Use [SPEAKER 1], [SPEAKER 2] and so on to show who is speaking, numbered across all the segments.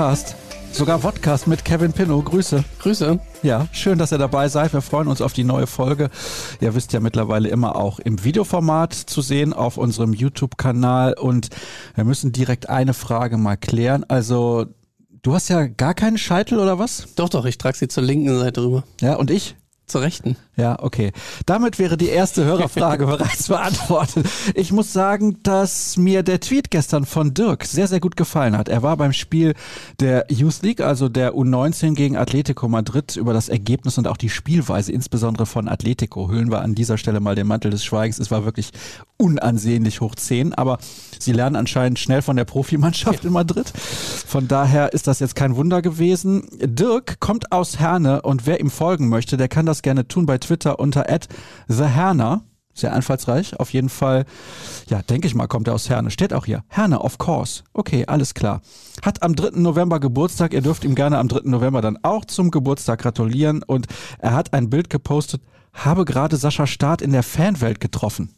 [SPEAKER 1] Podcast. Sogar Podcast mit Kevin Pinnow. Grüße.
[SPEAKER 2] Grüße.
[SPEAKER 1] Ja, schön, dass ihr dabei seid. Wir freuen uns auf die neue Folge. Ihr wisst ja mittlerweile immer auch im Videoformat zu sehen auf unserem YouTube-Kanal. Und wir müssen direkt eine Frage mal klären. Also, du hast ja gar keinen Scheitel oder was?
[SPEAKER 2] Doch, doch, ich trage sie zur linken Seite rüber.
[SPEAKER 1] Ja, und ich?
[SPEAKER 2] Zur rechten.
[SPEAKER 1] Ja, okay. Damit wäre die erste Hörerfrage bereits beantwortet. Ich muss sagen, dass mir der Tweet gestern von Dirk sehr, sehr gut gefallen hat. Er war beim Spiel der Youth League, also der U19 gegen Atletico Madrid, über das Ergebnis und auch die Spielweise, insbesondere von Atletico. Hüllen wir an dieser Stelle mal den Mantel des Schweigens. Es war wirklich unansehnlich hoch 10, aber sie lernen anscheinend schnell von der Profimannschaft in Madrid. Von daher ist das jetzt kein Wunder gewesen. Dirk kommt aus Herne und wer ihm folgen möchte, der kann das gerne tun bei Twitter unter @theherner. Sehr einfallsreich. Auf jeden Fall, ja, denke ich mal, kommt er aus Herne. Steht auch hier. Herne, of course. Okay, alles klar. Hat am 3. November Geburtstag. Ihr dürft ihm gerne am 3. November dann auch zum Geburtstag gratulieren. Und er hat ein Bild gepostet. Habe gerade Sascha Staat in der Fanwelt getroffen.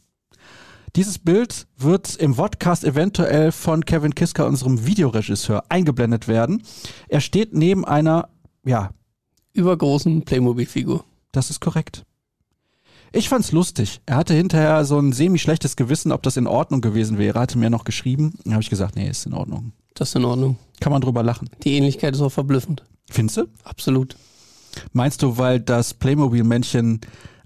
[SPEAKER 1] Dieses Bild wird im Podcast eventuell von Kevin Kiska, unserem Videoregisseur, eingeblendet werden. Er steht neben einer, ja,
[SPEAKER 2] Übergroßen Playmobil-Figur.
[SPEAKER 1] Das ist korrekt. Ich fand's lustig. Er hatte hinterher so ein semi-schlechtes Gewissen, ob das in Ordnung gewesen wäre. Hatte mir noch geschrieben. Dann habe ich gesagt, nee, ist in Ordnung.
[SPEAKER 2] Das ist in Ordnung.
[SPEAKER 1] Kann man drüber lachen.
[SPEAKER 2] Die Ähnlichkeit ist auch verblüffend.
[SPEAKER 1] Findest du?
[SPEAKER 2] Absolut.
[SPEAKER 1] Meinst du, weil das Playmobil-Männchen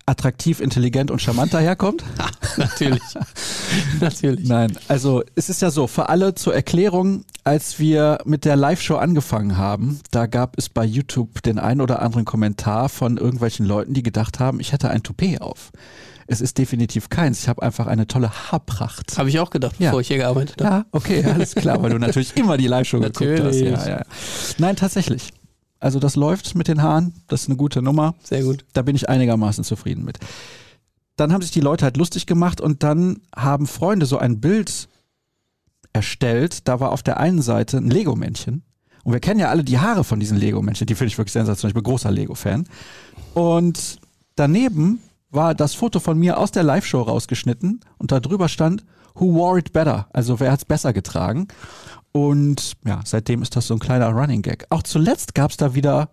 [SPEAKER 1] attraktiv, intelligent und charmant daherkommt?
[SPEAKER 2] Natürlich. Natürlich.
[SPEAKER 1] Nein, also es ist ja so, für alle zur Erklärung, als wir mit der Live-Show angefangen haben, da gab es bei YouTube den einen oder anderen Kommentar von irgendwelchen Leuten, die gedacht haben, ich hätte ein Toupet auf. Es ist definitiv keins. Ich habe einfach eine tolle Haarpracht.
[SPEAKER 2] Habe ich auch gedacht,
[SPEAKER 1] Ja.
[SPEAKER 2] bevor ich hier gearbeitet habe.
[SPEAKER 1] Ja, okay, alles klar, weil du natürlich immer die Live-Show geguckt hast. Ja, ja. Nein, tatsächlich. Also das läuft mit den Haaren, das ist eine gute Nummer.
[SPEAKER 2] Sehr gut.
[SPEAKER 1] Da bin ich einigermaßen zufrieden mit. Dann haben sich die Leute halt lustig gemacht und dann haben Freunde so ein Bild erstellt. Da war auf der einen Seite ein Lego-Männchen. Und wir kennen ja alle die Haare von diesen Lego-Männchen. Die finde ich wirklich sensationell. Ich bin großer Lego-Fan. Und daneben war das Foto von mir aus der Live-Show rausgeschnitten und da drüber stand, who wore it better? Also wer hat's besser getragen? Und ja, seitdem ist das so ein kleiner Running Gag. Auch zuletzt gab's da wieder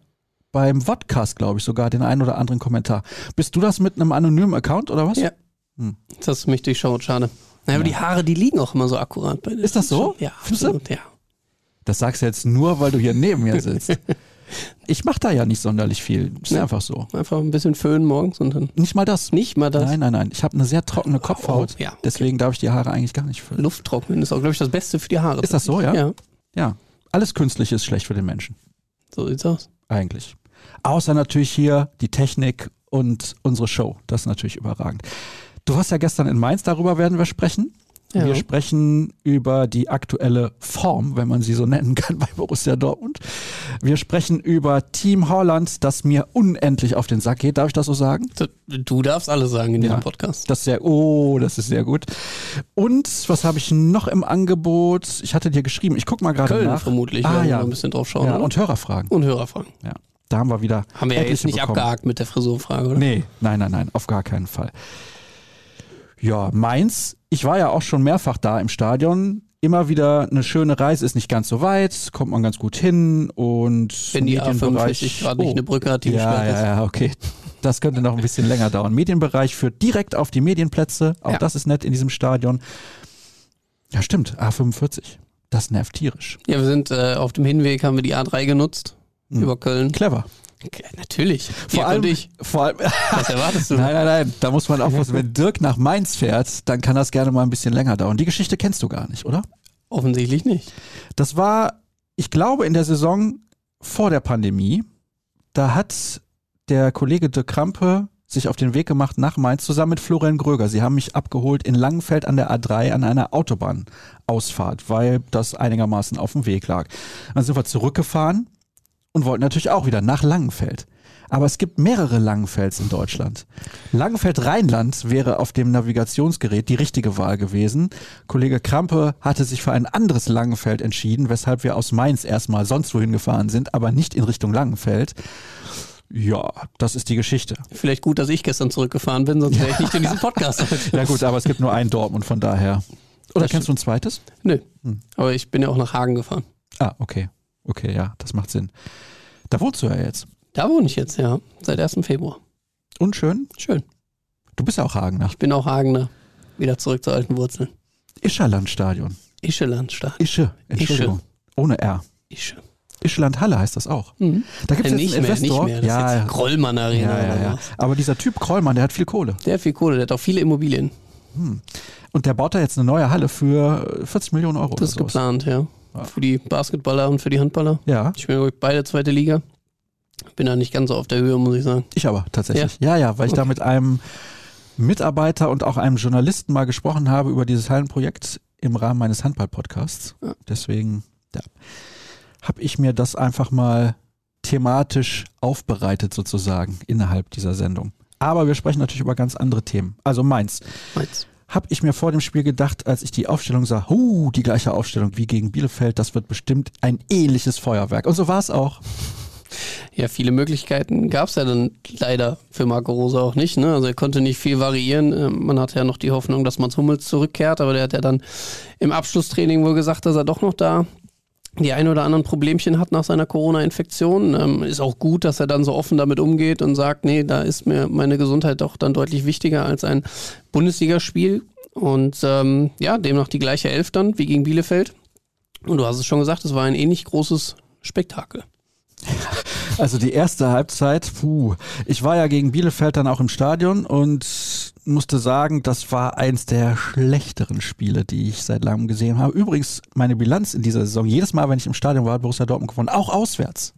[SPEAKER 1] beim Vodcast, glaube ich, sogar den einen oder anderen Kommentar. Bist du das mit einem anonymen Account oder was?
[SPEAKER 2] Ja.
[SPEAKER 1] Hm.
[SPEAKER 2] Jetzt hast du mich durchschaut, schade. Naja, aber
[SPEAKER 1] Ja.
[SPEAKER 2] die Haare, die liegen auch immer so akkurat bei dir.
[SPEAKER 1] Ist das so?
[SPEAKER 2] Ja, absolut, ja.
[SPEAKER 1] Das sagst du jetzt nur, weil du hier neben mir sitzt. Ich mache da ja nicht sonderlich viel. Ist
[SPEAKER 2] Ja.
[SPEAKER 1] einfach so.
[SPEAKER 2] Einfach ein bisschen föhnen morgens und dann
[SPEAKER 1] Nicht mal das.
[SPEAKER 2] nicht mal das.
[SPEAKER 1] Nein, nein, nein. Ich habe eine sehr trockene Kopfhaut.
[SPEAKER 2] Oh, ja, okay.
[SPEAKER 1] Deswegen darf ich die Haare eigentlich gar nicht füllen.
[SPEAKER 2] Luft trocknen ist auch, glaube ich, das Beste für die Haare.
[SPEAKER 1] Ist das so, ja?
[SPEAKER 2] Ja,
[SPEAKER 1] Ja. Alles Künstliche ist schlecht für den Menschen.
[SPEAKER 2] so sieht's aus.
[SPEAKER 1] Eigentlich. Außer natürlich hier die Technik und unsere Show. Das ist natürlich überragend. Du warst ja gestern in Mainz, darüber werden wir sprechen.
[SPEAKER 2] Ja.
[SPEAKER 1] Wir sprechen über die aktuelle Form, wenn man sie so nennen kann, bei Borussia Dortmund. Wir sprechen über Team Holland, das mir unendlich auf den Sack geht. Darf ich das so sagen?
[SPEAKER 2] Du darfst alles sagen in diesem
[SPEAKER 1] Ja.
[SPEAKER 2] Podcast.
[SPEAKER 1] Das ist sehr, oh, das ist sehr gut. Und was habe ich noch im Angebot? Ich hatte dir geschrieben, ich guck mal gerade
[SPEAKER 2] Köln
[SPEAKER 1] nach.
[SPEAKER 2] vermutlich,
[SPEAKER 1] Ah, ja.
[SPEAKER 2] mal ein bisschen drauf schauen.
[SPEAKER 1] Ja, und Hörerfragen.
[SPEAKER 2] und Hörerfragen.
[SPEAKER 1] Ja, da haben wir wieder.
[SPEAKER 2] Haben wir ja jetzt nicht
[SPEAKER 1] bekommen.
[SPEAKER 2] abgehakt mit der Frisurfrage, oder?
[SPEAKER 1] Nee, nein, nein, nein, auf gar keinen Fall. Ja, Mainz, ich war ja auch schon mehrfach da im Stadion. Immer wieder eine schöne Reise, ist nicht ganz so weit, kommt man ganz gut hin und
[SPEAKER 2] Wenn die
[SPEAKER 1] Medienbereich-
[SPEAKER 2] A45 gerade nicht
[SPEAKER 1] Oh.
[SPEAKER 2] eine Brücke hat, die
[SPEAKER 1] ja, ja, ja, okay. Das könnte noch ein bisschen länger dauern. Medienbereich führt direkt auf die Medienplätze. Auch
[SPEAKER 2] Ja.
[SPEAKER 1] das ist nett in diesem Stadion. Ja, stimmt. A45. Das nervt tierisch.
[SPEAKER 2] Ja, wir sind äh, auf dem Hinweg, haben wir die A3 genutzt
[SPEAKER 1] Hm.
[SPEAKER 2] über Köln.
[SPEAKER 1] Clever.
[SPEAKER 2] Okay, natürlich.
[SPEAKER 1] Vor
[SPEAKER 2] Ihr
[SPEAKER 1] allem,
[SPEAKER 2] ich.
[SPEAKER 1] vor allem,
[SPEAKER 2] Was erwartest du?
[SPEAKER 1] nein, nein, nein, da muss man aufpassen. Wenn Dirk nach Mainz fährt, dann kann das gerne mal ein bisschen länger dauern. Die Geschichte kennst du gar nicht, oder?
[SPEAKER 2] Offensichtlich nicht.
[SPEAKER 1] Das war, ich glaube, in der Saison vor der Pandemie. Da hat der Kollege de Krampe sich auf den Weg gemacht nach Mainz zusammen mit Florian Gröger. Sie haben mich abgeholt in Langenfeld an der A3 an einer Autobahnausfahrt, weil das einigermaßen auf dem Weg lag. Dann sind wir zurückgefahren und wollten natürlich auch wieder nach Langenfeld. Aber es gibt mehrere Langenfelds in Deutschland. Langenfeld-Rheinland wäre auf dem Navigationsgerät die richtige Wahl gewesen. Kollege Krampe hatte sich für ein anderes Langenfeld entschieden, weshalb wir aus Mainz erstmal sonst wohin gefahren sind, aber nicht in Richtung Langenfeld. Ja, das ist die Geschichte.
[SPEAKER 2] Vielleicht gut, dass ich gestern zurückgefahren bin, sonst wäre ich nicht in diesem Podcast.
[SPEAKER 1] Ja gut, aber es gibt nur ein Dortmund, von daher. Oder
[SPEAKER 2] Das
[SPEAKER 1] kennst du ein zweites?
[SPEAKER 2] Nö.
[SPEAKER 1] Hm.
[SPEAKER 2] Aber ich bin ja auch nach Hagen gefahren.
[SPEAKER 1] Ah, okay. Okay, ja, das macht Sinn. Da wohnst du ja jetzt.
[SPEAKER 2] Da wohne ich jetzt, ja. Seit 1. Februar.
[SPEAKER 1] Unschön?
[SPEAKER 2] Schön.
[SPEAKER 1] Du bist ja auch Hagener.
[SPEAKER 2] Ich bin auch Hagener. Wieder zurück zu alten Wurzeln.
[SPEAKER 1] Ischerlandstadion.
[SPEAKER 2] Ischelandstadt.
[SPEAKER 1] Ische, Entschuldigung. Ohne R.
[SPEAKER 2] Ische.
[SPEAKER 1] Ischeland-Halle heißt das auch.
[SPEAKER 2] Mhm.
[SPEAKER 1] Da gibt es
[SPEAKER 2] Äh,
[SPEAKER 1] jetzt
[SPEAKER 2] nicht
[SPEAKER 1] einen
[SPEAKER 2] mehr,
[SPEAKER 1] Investor.
[SPEAKER 2] nicht mehr. Das
[SPEAKER 1] ja,
[SPEAKER 2] ist
[SPEAKER 1] ja,
[SPEAKER 2] jetzt Krollmann Arena
[SPEAKER 1] ja, ja, ja. Aber dieser Typ Krollmann, der hat viel Kohle.
[SPEAKER 2] Der hat viel Kohle, der hat auch viele Immobilien.
[SPEAKER 1] Und der baut da jetzt eine neue Halle für 40 Millionen Euro.
[SPEAKER 2] Das ist
[SPEAKER 1] sowas.
[SPEAKER 2] geplant, ja. Für die Basketballer und für die Handballer.
[SPEAKER 1] Ja,
[SPEAKER 2] Ich bin beide zweite Liga. Bin da nicht ganz so auf der Höhe, muss ich sagen.
[SPEAKER 1] ich aber tatsächlich. Ja, ja, weil ich da mit einem Mitarbeiter und auch einem Journalisten mal gesprochen habe über dieses Hallenprojekt im Rahmen meines Handball-Podcasts.
[SPEAKER 2] Ja.
[SPEAKER 1] Deswegen ja, habe ich mir das einfach mal thematisch aufbereitet sozusagen innerhalb dieser Sendung. Aber wir sprechen natürlich über ganz andere Themen. Also meins.
[SPEAKER 2] Meins.
[SPEAKER 1] Habe ich mir vor dem Spiel gedacht, als ich die Aufstellung sah, huh, die gleiche Aufstellung wie gegen Bielefeld, das wird bestimmt ein ähnliches Feuerwerk. Und so war es auch.
[SPEAKER 2] Ja, viele Möglichkeiten gab es ja dann leider für Marco Rose auch nicht. Ne? Also er konnte nicht viel variieren. Ähm, Man hatte ja noch die Hoffnung, dass Mats Hummels zurückkehrt, aber der hat ja dann im Abschlusstraining wohl gesagt, dass er doch noch da die ein oder anderen Problemchen hat nach seiner Corona-Infektion. Ähm, ist auch gut, dass er dann so offen damit umgeht und sagt, nee, da ist mir meine Gesundheit doch dann deutlich wichtiger als ein Bundesligaspiel. Und ähm, ja, demnach die gleiche Elf dann wie gegen Bielefeld. Und du hast es schon gesagt, es war ein ähnlich großes Spektakel.
[SPEAKER 1] Also die erste Halbzeit, puh. Ich war ja gegen Bielefeld dann auch im Stadion und musste sagen, das war eins der schlechteren Spiele, die ich seit langem gesehen habe. Übrigens, meine Bilanz in dieser Saison, jedes Mal, wenn ich im Stadion war, hat Borussia Dortmund gewonnen. Auch auswärts.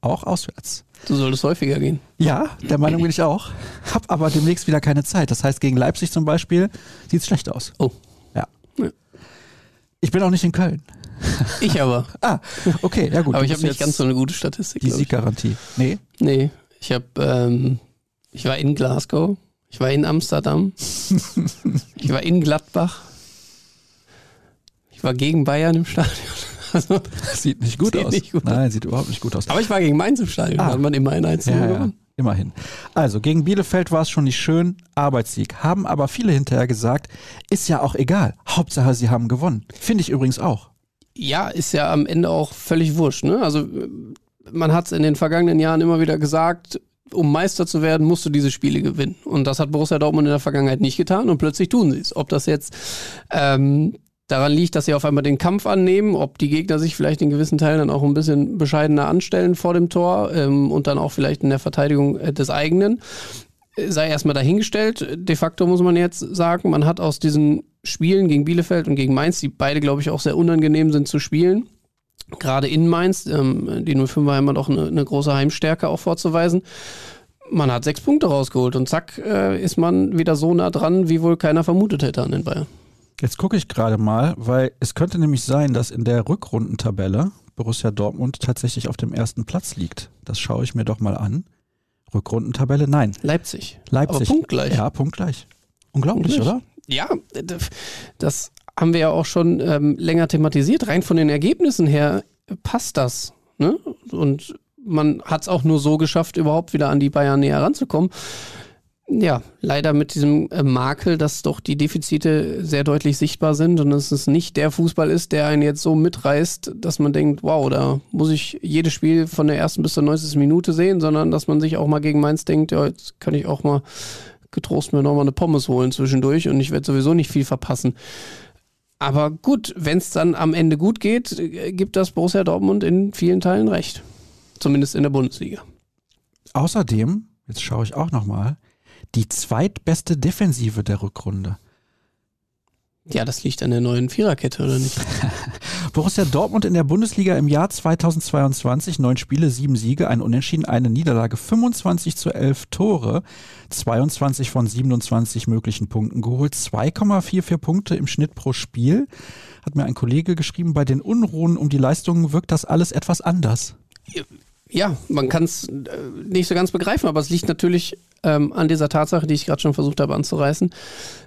[SPEAKER 1] Auch auswärts.
[SPEAKER 2] Du solltest häufiger gehen.
[SPEAKER 1] Ja, der Meinung bin ich auch. Hab aber demnächst wieder keine Zeit. Das heißt, gegen Leipzig zum Beispiel sieht es schlecht aus.
[SPEAKER 2] Oh.
[SPEAKER 1] Ja.
[SPEAKER 2] Ja.
[SPEAKER 1] Ich bin auch nicht in Köln.
[SPEAKER 2] Ich aber.
[SPEAKER 1] Ah, okay, ja gut.
[SPEAKER 2] aber ich habe nicht ganz so eine gute Statistik.
[SPEAKER 1] die. Sieggarantie. Nee.
[SPEAKER 2] Nee, ich habe, ähm, ich war in Glasgow, ich war in Amsterdam, ich war in Gladbach, ich war gegen Bayern im Stadion. Also,
[SPEAKER 1] sieht nicht gut
[SPEAKER 2] Sieht
[SPEAKER 1] aus.
[SPEAKER 2] nicht gut
[SPEAKER 1] Nein, sieht überhaupt nicht gut aus.
[SPEAKER 2] aber ich war gegen Mainz im Stadion,
[SPEAKER 1] Ah.
[SPEAKER 2] da hat man immer ein 1
[SPEAKER 1] Ja, ja, immerhin. Also, gegen Bielefeld war es schon nicht schön, Arbeitssieg. Haben aber viele hinterher gesagt, ist ja auch egal. Hauptsache, sie haben gewonnen. Finde ich übrigens auch.
[SPEAKER 2] Ja, ist ja am Ende auch völlig wurscht. Ne? Also man hat es in den vergangenen Jahren immer wieder gesagt, um Meister zu werden, musst du diese Spiele gewinnen. Und das hat Borussia Dortmund in der Vergangenheit nicht getan und plötzlich tun sie es. Ob das jetzt ähm, daran liegt, dass sie auf einmal den Kampf annehmen, ob die Gegner sich vielleicht in gewissen Teilen dann auch ein bisschen bescheidener anstellen vor dem Tor ähm, und dann auch vielleicht in der Verteidigung äh, des eigenen, äh, sei erstmal dahingestellt. De facto muss man jetzt sagen, man hat aus diesen Spielen gegen Bielefeld und gegen Mainz, die beide, glaube ich, auch sehr unangenehm sind zu spielen, gerade in Mainz, ähm, die 05er haben doch eine, eine große Heimstärke auch vorzuweisen. Man hat sechs Punkte rausgeholt und zack äh, ist man wieder so nah dran, wie wohl keiner vermutet hätte an den Bayern.
[SPEAKER 1] Jetzt gucke ich gerade mal, weil es könnte nämlich sein, dass in der Rückrundentabelle Borussia Dortmund tatsächlich auf dem ersten Platz liegt. Das schaue ich mir doch mal an. Rückrundentabelle? Nein.
[SPEAKER 2] Leipzig.
[SPEAKER 1] Leipzig.
[SPEAKER 2] Aber punktgleich.
[SPEAKER 1] Ja, punktgleich. Unglaublich,
[SPEAKER 2] Punktgleich.
[SPEAKER 1] oder?
[SPEAKER 2] Ja, das haben wir ja auch schon ähm, länger thematisiert. Rein von den Ergebnissen her passt das. Ne? Und man hat es auch nur so geschafft, überhaupt wieder an die Bayern näher ranzukommen. Ja, leider mit diesem äh, Makel, dass doch die Defizite sehr deutlich sichtbar sind und dass es nicht der Fußball ist, der einen jetzt so mitreißt, dass man denkt, wow, da muss ich jedes Spiel von der ersten bis zur 90. Minute sehen, sondern dass man sich auch mal gegen Mainz denkt, ja, jetzt kann ich auch mal getrost mir nochmal eine Pommes holen zwischendurch und ich werde sowieso nicht viel verpassen. Aber gut, wenn es dann am Ende gut geht, gibt das Borussia Dortmund in vielen Teilen recht. Zumindest in der Bundesliga.
[SPEAKER 1] Außerdem, jetzt schaue ich auch nochmal, die zweitbeste Defensive der Rückrunde.
[SPEAKER 2] Ja, das liegt an der neuen Viererkette, oder nicht?
[SPEAKER 1] Borussia Dortmund in der Bundesliga im Jahr 2022, neun Spiele, sieben Siege, ein Unentschieden, eine Niederlage, 25 zu 11 Tore, 22 von 27 möglichen Punkten geholt, 2,44 Punkte im Schnitt pro Spiel. Hat mir ein Kollege geschrieben, bei den Unruhen um die Leistungen wirkt das alles etwas anders.
[SPEAKER 2] Ja, man kann es nicht so ganz begreifen, aber es liegt natürlich ähm, an dieser Tatsache, die ich gerade schon versucht habe anzureißen,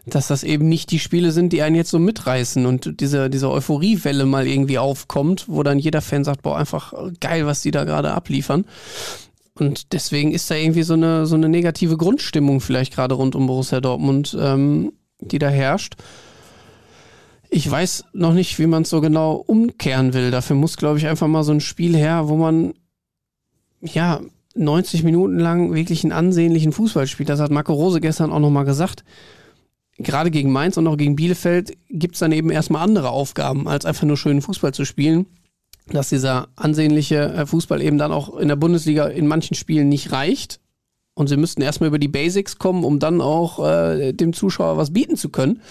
[SPEAKER 2] dass das eben nicht die Spiele sind, die einen jetzt so mitreißen und diese, diese Euphoriewelle mal irgendwie aufkommt, wo dann jeder Fan sagt, boah, einfach geil, was die da gerade abliefern. Und deswegen ist da irgendwie so eine, so eine negative Grundstimmung vielleicht gerade rund um Borussia Dortmund, ähm, die da herrscht. Ich weiß noch nicht, wie man es so genau umkehren will. Dafür muss, glaube ich, einfach mal so ein Spiel her, wo man ja 90 Minuten lang wirklich einen ansehnlichen Fußball spielt. Das hat Marco Rose gestern auch nochmal gesagt. Gerade gegen Mainz und auch gegen Bielefeld gibt es dann eben erstmal andere Aufgaben, als einfach nur schönen Fußball zu spielen. Dass dieser ansehnliche äh, Fußball eben dann auch in der Bundesliga in manchen Spielen nicht reicht. Und sie müssten erstmal über die Basics kommen, um dann auch äh, dem Zuschauer was bieten zu können.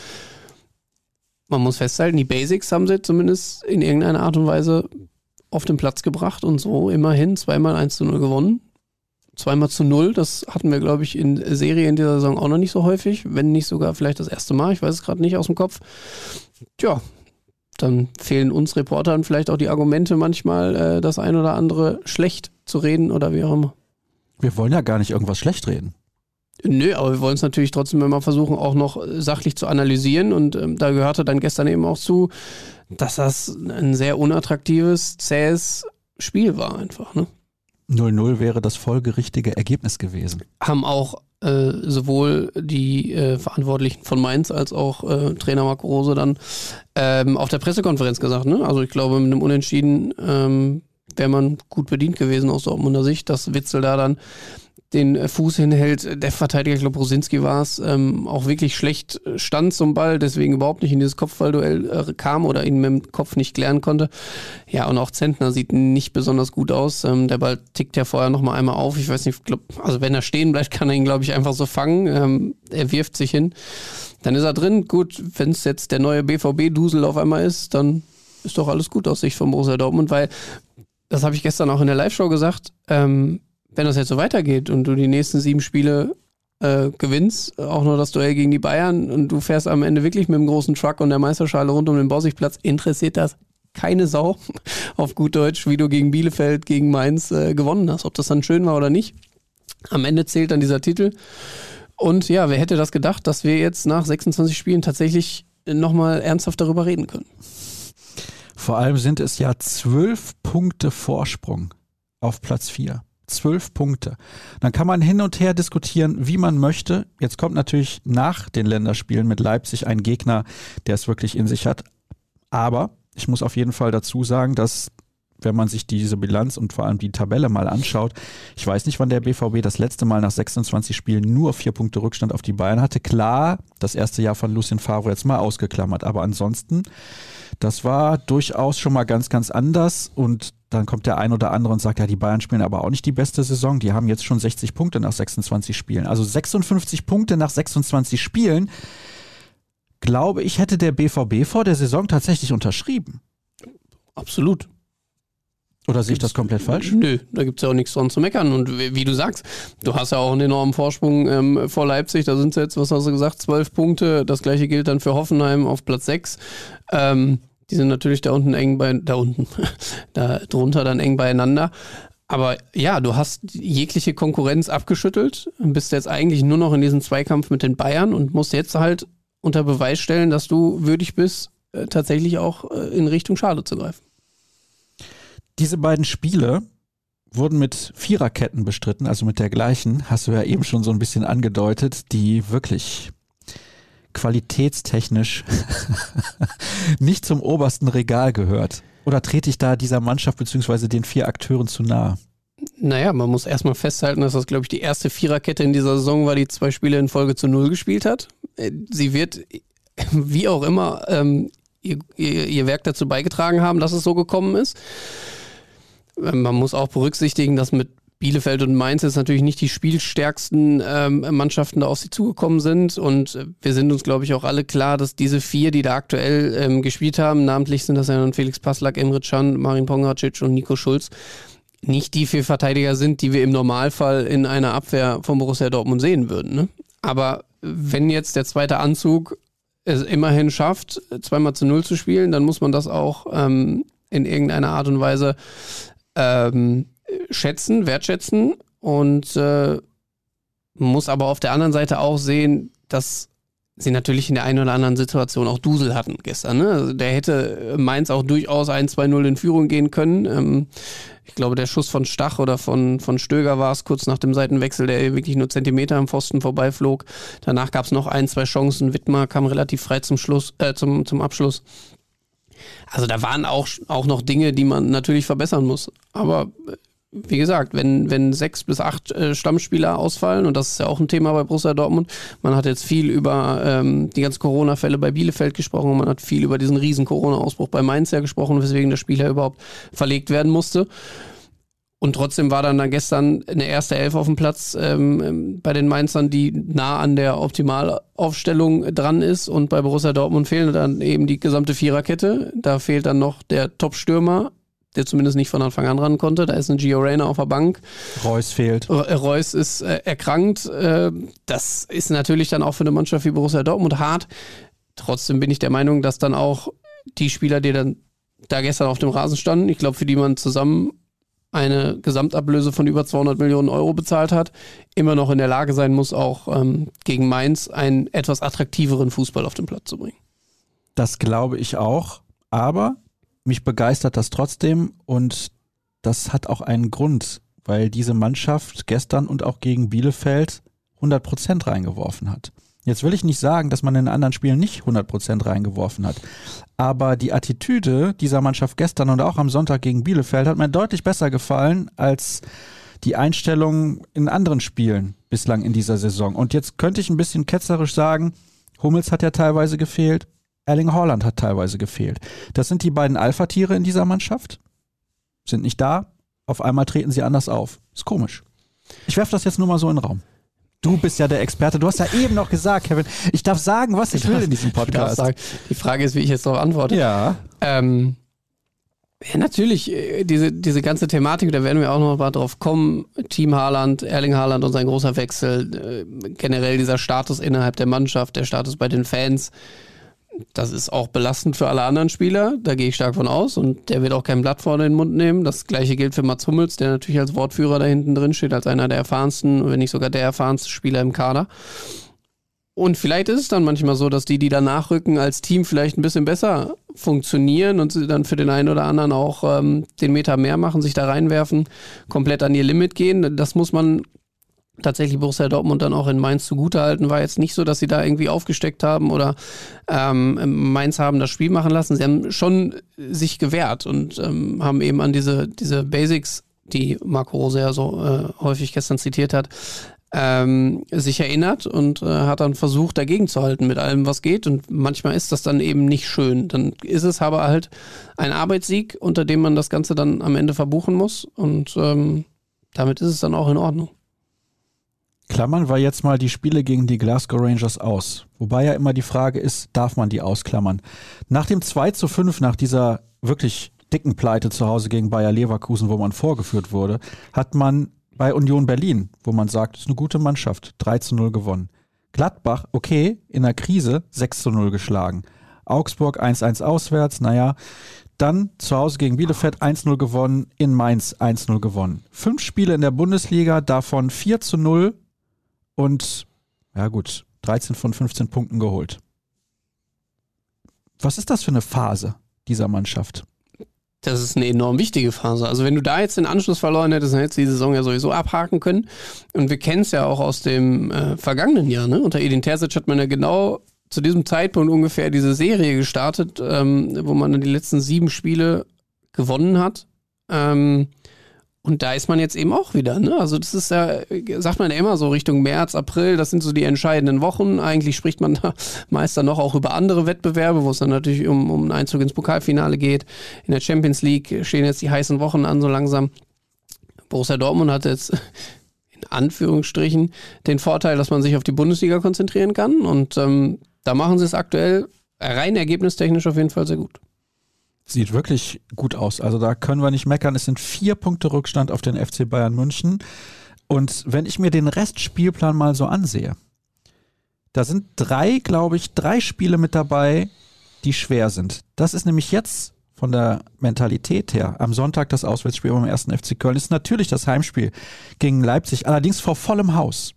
[SPEAKER 2] Man muss festhalten, die Basics haben sie zumindest in irgendeiner Art und Weise auf den Platz gebracht und so immerhin zweimal 1 zu 0 gewonnen zweimal zu null. Das hatten wir, glaube ich, in Serie in dieser Saison auch noch nicht so häufig, wenn nicht sogar vielleicht das erste Mal. Ich weiß es gerade nicht aus dem Kopf. Tja, dann fehlen uns Reportern vielleicht auch die Argumente, manchmal äh, das ein oder andere schlecht zu reden oder wie auch immer.
[SPEAKER 1] Wir wollen ja gar nicht irgendwas schlecht reden.
[SPEAKER 2] Nö, aber wir wollen es natürlich trotzdem immer versuchen, auch noch sachlich zu analysieren. Und ähm, da gehörte dann gestern eben auch zu, dass das ein sehr unattraktives, zähes Spiel war einfach. Ne?
[SPEAKER 1] 0-0 wäre das folgerichtige Ergebnis gewesen.
[SPEAKER 2] Haben auch äh, sowohl die äh, Verantwortlichen von Mainz als auch äh, Trainer Marco Rose dann ähm, auf der Pressekonferenz gesagt. Ne? Also ich glaube, mit einem Unentschieden ähm, wäre man gut bedient gewesen aus Dortmunder Sicht, dass Witzel da dann den äh, Fuß hinhält. Der Verteidiger, ich glaube, Rosinski war es, ähm, auch wirklich schlecht stand zum Ball, deswegen überhaupt nicht in dieses Kopfballduell äh, kam oder ihn mit dem Kopf nicht klären konnte. Ja, und auch Zentner sieht nicht besonders gut aus. Ähm, der Ball tickt ja vorher nochmal einmal auf. Ich weiß nicht, glaub, also wenn er stehen bleibt, kann er ihn, glaube ich, einfach so fangen. Ähm, er wirft sich hin. Dann ist er drin. Gut, wenn es jetzt der neue BVB-Dusel auf einmal ist, dann ist doch alles gut aus Sicht von Borussia Dortmund, weil das habe ich gestern auch in der Live-Show gesagt. Ähm, wenn das jetzt so weitergeht und du die nächsten sieben Spiele äh, gewinnst, auch nur das Duell gegen die Bayern und du fährst am Ende wirklich mit dem großen Truck und der Meisterschale rund um den Borsigplatz, interessiert das keine Sau auf gut Deutsch, wie du gegen Bielefeld, gegen Mainz äh, gewonnen hast. Ob das dann schön war oder nicht. Am Ende zählt dann dieser Titel. Und ja, wer hätte das gedacht, dass wir jetzt nach 26 Spielen tatsächlich nochmal ernsthaft darüber reden können?
[SPEAKER 1] Vor allem sind es ja zwölf Punkte Vorsprung auf Platz 4 zwölf Punkte. Dann kann man hin und her diskutieren, wie man möchte. Jetzt kommt natürlich nach den Länderspielen mit Leipzig ein Gegner, der es wirklich in sich hat. Aber ich muss auf jeden Fall dazu sagen, dass wenn man sich diese Bilanz und vor allem die Tabelle mal anschaut, ich weiß nicht, wann der BVB das letzte Mal nach 26 Spielen nur vier Punkte Rückstand auf die Bayern hatte. Klar, das erste Jahr von Lucien Favre jetzt mal ausgeklammert, aber ansonsten, das war durchaus schon mal ganz, ganz anders und dann kommt der ein oder andere und sagt, ja, die Bayern spielen aber auch nicht die beste Saison. Die haben jetzt schon 60 Punkte nach 26 Spielen. Also 56 Punkte nach 26 Spielen. Glaube ich, hätte der BVB vor der Saison tatsächlich unterschrieben.
[SPEAKER 2] Absolut.
[SPEAKER 1] Oder sehe ich das komplett falsch?
[SPEAKER 2] Nö, da gibt es ja auch nichts dran zu meckern. Und wie, wie, du sagst, du hast ja auch einen enormen Vorsprung ähm, vor Leipzig. Da sind es jetzt, was hast du gesagt, zwölf Punkte. Das gleiche gilt dann für Hoffenheim auf Platz sechs. Ähm, die sind natürlich da unten eng bei, da unten, da drunter dann eng beieinander. Aber ja, du hast jegliche Konkurrenz abgeschüttelt und bist jetzt eigentlich nur noch in diesem Zweikampf mit den Bayern und musst jetzt halt unter Beweis stellen, dass du würdig bist, äh, tatsächlich auch äh, in Richtung Schade zu greifen.
[SPEAKER 1] Diese beiden Spiele wurden mit Viererketten bestritten, also mit der gleichen, hast du ja eben schon so ein bisschen angedeutet, die wirklich qualitätstechnisch nicht zum obersten Regal gehört? Oder trete ich da dieser Mannschaft bzw. den vier Akteuren zu nahe?
[SPEAKER 2] Naja, man muss erstmal festhalten, dass das, glaube ich, die erste Viererkette in dieser Saison war, die zwei Spiele in Folge zu Null gespielt hat. Äh, sie wird, wie auch immer, ähm, ihr, ihr, ihr Werk dazu beigetragen haben, dass es so gekommen ist. Ähm, man muss auch berücksichtigen, dass mit Bielefeld und Mainz jetzt natürlich nicht die spielstärksten ähm, Mannschaften da auf sie zugekommen sind. Und äh, wir sind uns, glaube ich, auch alle klar, dass diese vier, die da aktuell ähm, gespielt haben, namentlich sind das ja dann Felix Passlack, Emre Can, Marin Pongracic und Nico Schulz, nicht die vier Verteidiger sind, die wir im Normalfall in einer Abwehr von Borussia Dortmund sehen würden. Ne? Aber wenn jetzt der zweite Anzug es immerhin schafft, zweimal zu null zu spielen, dann muss man das auch ähm, in irgendeiner Art und Weise ähm, schätzen, wertschätzen und äh, muss aber auf der anderen Seite auch sehen, dass sie natürlich in der einen oder anderen Situation auch Dusel hatten gestern. Ne? Also der hätte Mainz auch durchaus 1-2-0 in Führung gehen können. Ähm, ich glaube, der Schuss von Stach oder von, von Stöger war es kurz nach dem Seitenwechsel, der wirklich nur Zentimeter am Pfosten vorbeiflog. Danach gab es noch ein, zwei Chancen. Wittmer kam relativ frei zum Schluss, äh, zum, zum Abschluss. Also da waren auch, auch noch Dinge, die man natürlich verbessern muss. Aber äh, wie gesagt, wenn, wenn sechs bis acht äh, Stammspieler ausfallen, und das ist ja auch ein Thema bei Borussia Dortmund, man hat jetzt viel über ähm, die ganzen Corona-Fälle bei Bielefeld gesprochen, man hat viel über diesen riesen Corona-Ausbruch bei Mainz ja gesprochen, weswegen der Spieler überhaupt verlegt werden musste. Und trotzdem war dann, dann gestern eine erste Elf auf dem Platz ähm, ähm, bei den Mainzern, die nah an der Optimalaufstellung dran ist. Und bei Borussia Dortmund fehlt dann eben die gesamte Viererkette. Da fehlt dann noch der Top-Stürmer, der zumindest nicht von Anfang an ran konnte. Da ist ein Gio Reyna auf der Bank.
[SPEAKER 1] Reus fehlt.
[SPEAKER 2] Reus ist äh, erkrankt. Äh, das ist natürlich dann auch für eine Mannschaft wie Borussia Dortmund hart. Trotzdem bin ich der Meinung, dass dann auch die Spieler, die dann da gestern auf dem Rasen standen, ich glaube, für die man zusammen eine Gesamtablöse von über 200 Millionen Euro bezahlt hat, immer noch in der Lage sein muss, auch ähm, gegen Mainz einen etwas attraktiveren Fußball auf den Platz zu bringen.
[SPEAKER 1] Das glaube ich auch, aber mich begeistert das trotzdem und das hat auch einen Grund, weil diese Mannschaft gestern und auch gegen Bielefeld 100 Prozent reingeworfen hat. Jetzt will ich nicht sagen, dass man in anderen Spielen nicht 100 Prozent reingeworfen hat. Aber die Attitüde dieser Mannschaft gestern und auch am Sonntag gegen Bielefeld hat mir deutlich besser gefallen als die Einstellung in anderen Spielen bislang in dieser Saison. Und jetzt könnte ich ein bisschen ketzerisch sagen, Hummels hat ja teilweise gefehlt, Erling Haaland hat teilweise gefehlt. Das sind die beiden Alpha-Tiere in dieser Mannschaft, sind nicht da, auf einmal treten sie anders auf. Ist komisch. Ich werfe das jetzt nur mal so in den Raum. Du bist ja der Experte. Du hast ja eben noch gesagt, Kevin, ich darf sagen, was ich, ich will in diesem Podcast. Sagen,
[SPEAKER 2] die Frage ist, wie ich jetzt darauf antworte.
[SPEAKER 1] Ja.
[SPEAKER 2] Ähm, ja, natürlich, äh, diese, diese ganze Thematik, da werden wir auch noch mal drauf kommen. Team Haaland, Erling Haaland und sein großer Wechsel, äh, generell dieser Status innerhalb der Mannschaft, der Status bei den Fans. Das ist auch belastend für alle anderen Spieler, da gehe ich stark von aus. Und der wird auch kein Blatt vor den Mund nehmen. Das gleiche gilt für Mats Hummels, der natürlich als Wortführer da hinten drin steht, als einer der erfahrensten, wenn nicht sogar der erfahrenste Spieler im Kader. Und vielleicht ist es dann manchmal so, dass die, die da nachrücken, als Team vielleicht ein bisschen besser funktionieren und sie dann für den einen oder anderen auch ähm, den Meter mehr machen, sich da reinwerfen, komplett an ihr Limit gehen. Das muss man tatsächlich Borussia Dortmund dann auch in Mainz zugutehalten. War jetzt nicht so, dass sie da irgendwie aufgesteckt haben oder ähm, Mainz haben das Spiel machen lassen. Sie haben schon sich gewehrt und ähm, haben eben an diese, diese Basics, die Marco Rose ja so äh, häufig gestern zitiert hat, ähm, sich erinnert und äh, hat dann versucht, dagegen zu halten mit allem, was geht. Und manchmal ist das dann eben nicht schön. Dann ist es aber halt ein Arbeitssieg, unter dem man das Ganze dann am Ende verbuchen muss. Und ähm, damit ist es dann auch in Ordnung.
[SPEAKER 1] Klammern wir jetzt mal die Spiele gegen die Glasgow Rangers aus. Wobei ja immer die Frage ist, darf man die ausklammern? Nach dem 2 zu 5, nach dieser wirklich dicken Pleite zu Hause gegen Bayer Leverkusen, wo man vorgeführt wurde, hat man bei Union Berlin, wo man sagt, es ist eine gute Mannschaft, 3 zu 0 gewonnen. Gladbach, okay, in der Krise 6 zu 0 geschlagen. Augsburg 1-1 auswärts, naja. Dann zu Hause gegen Bielefeld 1-0 gewonnen, in Mainz 1-0 gewonnen. Fünf Spiele in der Bundesliga, davon 4 zu 0 und ja gut, 13 von 15 Punkten geholt. Was ist das für eine Phase dieser Mannschaft?
[SPEAKER 2] Das ist eine enorm wichtige Phase. Also wenn du da jetzt den Anschluss verloren hättest, dann hättest du die Saison ja sowieso abhaken können. Und wir kennen es ja auch aus dem äh, vergangenen Jahr. Ne? Unter Edin Terzic hat man ja genau zu diesem Zeitpunkt ungefähr diese Serie gestartet, ähm, wo man dann die letzten sieben Spiele gewonnen hat. Ähm, und da ist man jetzt eben auch wieder, ne? Also das ist ja, sagt man ja immer so Richtung März, April, das sind so die entscheidenden Wochen. Eigentlich spricht man da meist dann noch auch über andere Wettbewerbe, wo es dann natürlich um, um einen Einzug ins Pokalfinale geht. In der Champions League stehen jetzt die heißen Wochen an, so langsam. Borussia Dortmund hat jetzt in Anführungsstrichen den Vorteil, dass man sich auf die Bundesliga konzentrieren kann. Und ähm, da machen sie es aktuell rein ergebnistechnisch auf jeden Fall sehr gut.
[SPEAKER 1] Sieht wirklich gut aus. Also da können wir nicht meckern. Es sind vier Punkte Rückstand auf den FC Bayern München. Und wenn ich mir den Restspielplan mal so ansehe, da sind drei, glaube ich, drei Spiele mit dabei, die schwer sind. Das ist nämlich jetzt von der Mentalität her am Sonntag das Auswärtsspiel beim ersten FC Köln. Ist natürlich das Heimspiel gegen Leipzig, allerdings vor vollem Haus.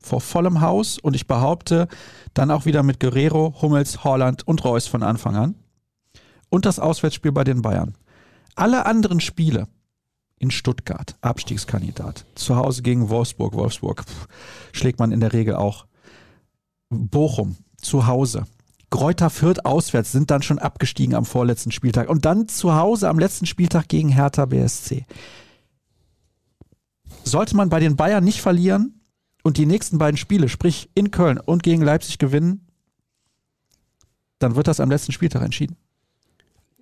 [SPEAKER 1] Vor vollem Haus und ich behaupte, dann auch wieder mit Guerrero, Hummels, Holland und Reus von Anfang an und das Auswärtsspiel bei den Bayern. Alle anderen Spiele in Stuttgart, Abstiegskandidat. Zu Hause gegen Wolfsburg. Wolfsburg pff, schlägt man in der Regel auch. Bochum, zu Hause. Kräuter Fürth auswärts sind dann schon abgestiegen am vorletzten Spieltag. Und dann zu Hause am letzten Spieltag gegen Hertha BSC. Sollte man bei den Bayern nicht verlieren und die nächsten beiden Spiele, sprich in Köln und gegen Leipzig gewinnen, dann wird das am letzten Spieltag entschieden.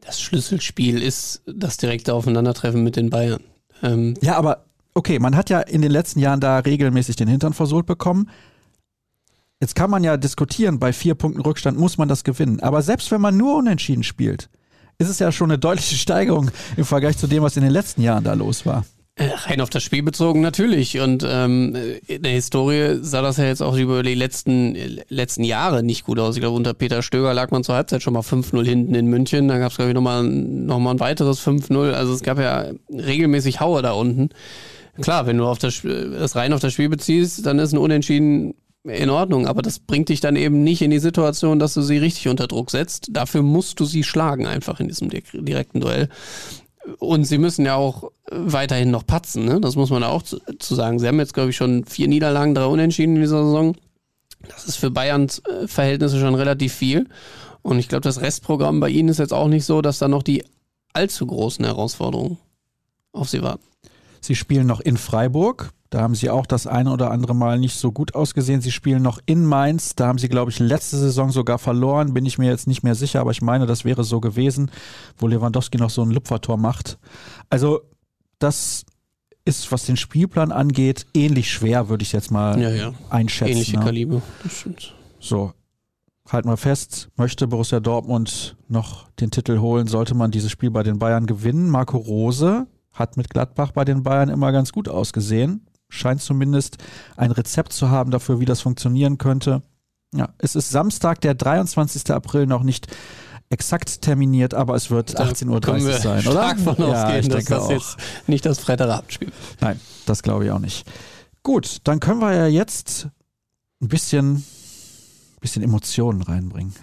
[SPEAKER 2] Das Schlüsselspiel ist das direkte Aufeinandertreffen mit den Bayern.
[SPEAKER 1] Ähm ja, aber okay, man hat ja in den letzten Jahren da regelmäßig den Hintern versohlt bekommen. Jetzt kann man ja diskutieren, bei vier Punkten Rückstand muss man das gewinnen. Aber selbst wenn man nur unentschieden spielt, ist es ja schon eine deutliche Steigerung im Vergleich zu dem, was in den letzten Jahren da los war.
[SPEAKER 2] Äh, rein auf das Spiel bezogen natürlich. Und ähm, in der Historie sah das ja jetzt auch über die letzten, letzten Jahre nicht gut aus. Ich glaube, unter Peter Stöger lag man zur Halbzeit schon mal 5-0 hinten in München. Dann gab es, glaube ich, nochmal noch mal ein weiteres 5-0. Also es gab ja regelmäßig Haue da unten. Klar, wenn du auf das, das rein auf das Spiel beziehst, dann ist ein Unentschieden in Ordnung, aber das bringt dich dann eben nicht in die Situation, dass du sie richtig unter Druck setzt. Dafür musst du sie schlagen einfach in diesem direkten Duell. Und sie müssen ja auch weiterhin noch patzen, ne? das muss man auch zu, zu sagen. Sie haben jetzt, glaube ich, schon vier Niederlagen, drei Unentschieden in dieser Saison. Das ist für Bayerns äh, Verhältnisse schon relativ viel. Und ich glaube, das Restprogramm bei ihnen ist jetzt auch nicht so, dass da noch die allzu großen Herausforderungen auf sie warten.
[SPEAKER 1] Sie spielen noch in Freiburg. Da haben sie auch das eine oder andere Mal nicht so gut ausgesehen. Sie spielen noch in Mainz. Da haben sie, glaube ich, letzte Saison sogar verloren. Bin ich mir jetzt nicht mehr sicher, aber ich meine, das wäre so gewesen, wo Lewandowski noch so ein Lupfertor macht. Also, das ist, was den Spielplan angeht, ähnlich schwer, würde ich jetzt mal ja, ja. einschätzen.
[SPEAKER 2] Ähnliche ne? Kaliber, das stimmt.
[SPEAKER 1] So, halten wir fest, möchte Borussia Dortmund noch den Titel holen, sollte man dieses Spiel bei den Bayern gewinnen. Marco Rose hat mit Gladbach bei den Bayern immer ganz gut ausgesehen scheint zumindest ein Rezept zu haben dafür, wie das funktionieren könnte. Ja, es ist Samstag, der 23. April, noch nicht exakt terminiert, aber es wird 18.30 Uhr sein,
[SPEAKER 2] stark oder? Stark von ja, ausgehen, dass das auch. jetzt nicht das Freitagabendspiel
[SPEAKER 1] Nein, das glaube ich auch nicht. Gut, dann können wir ja jetzt ein bisschen, bisschen Emotionen reinbringen.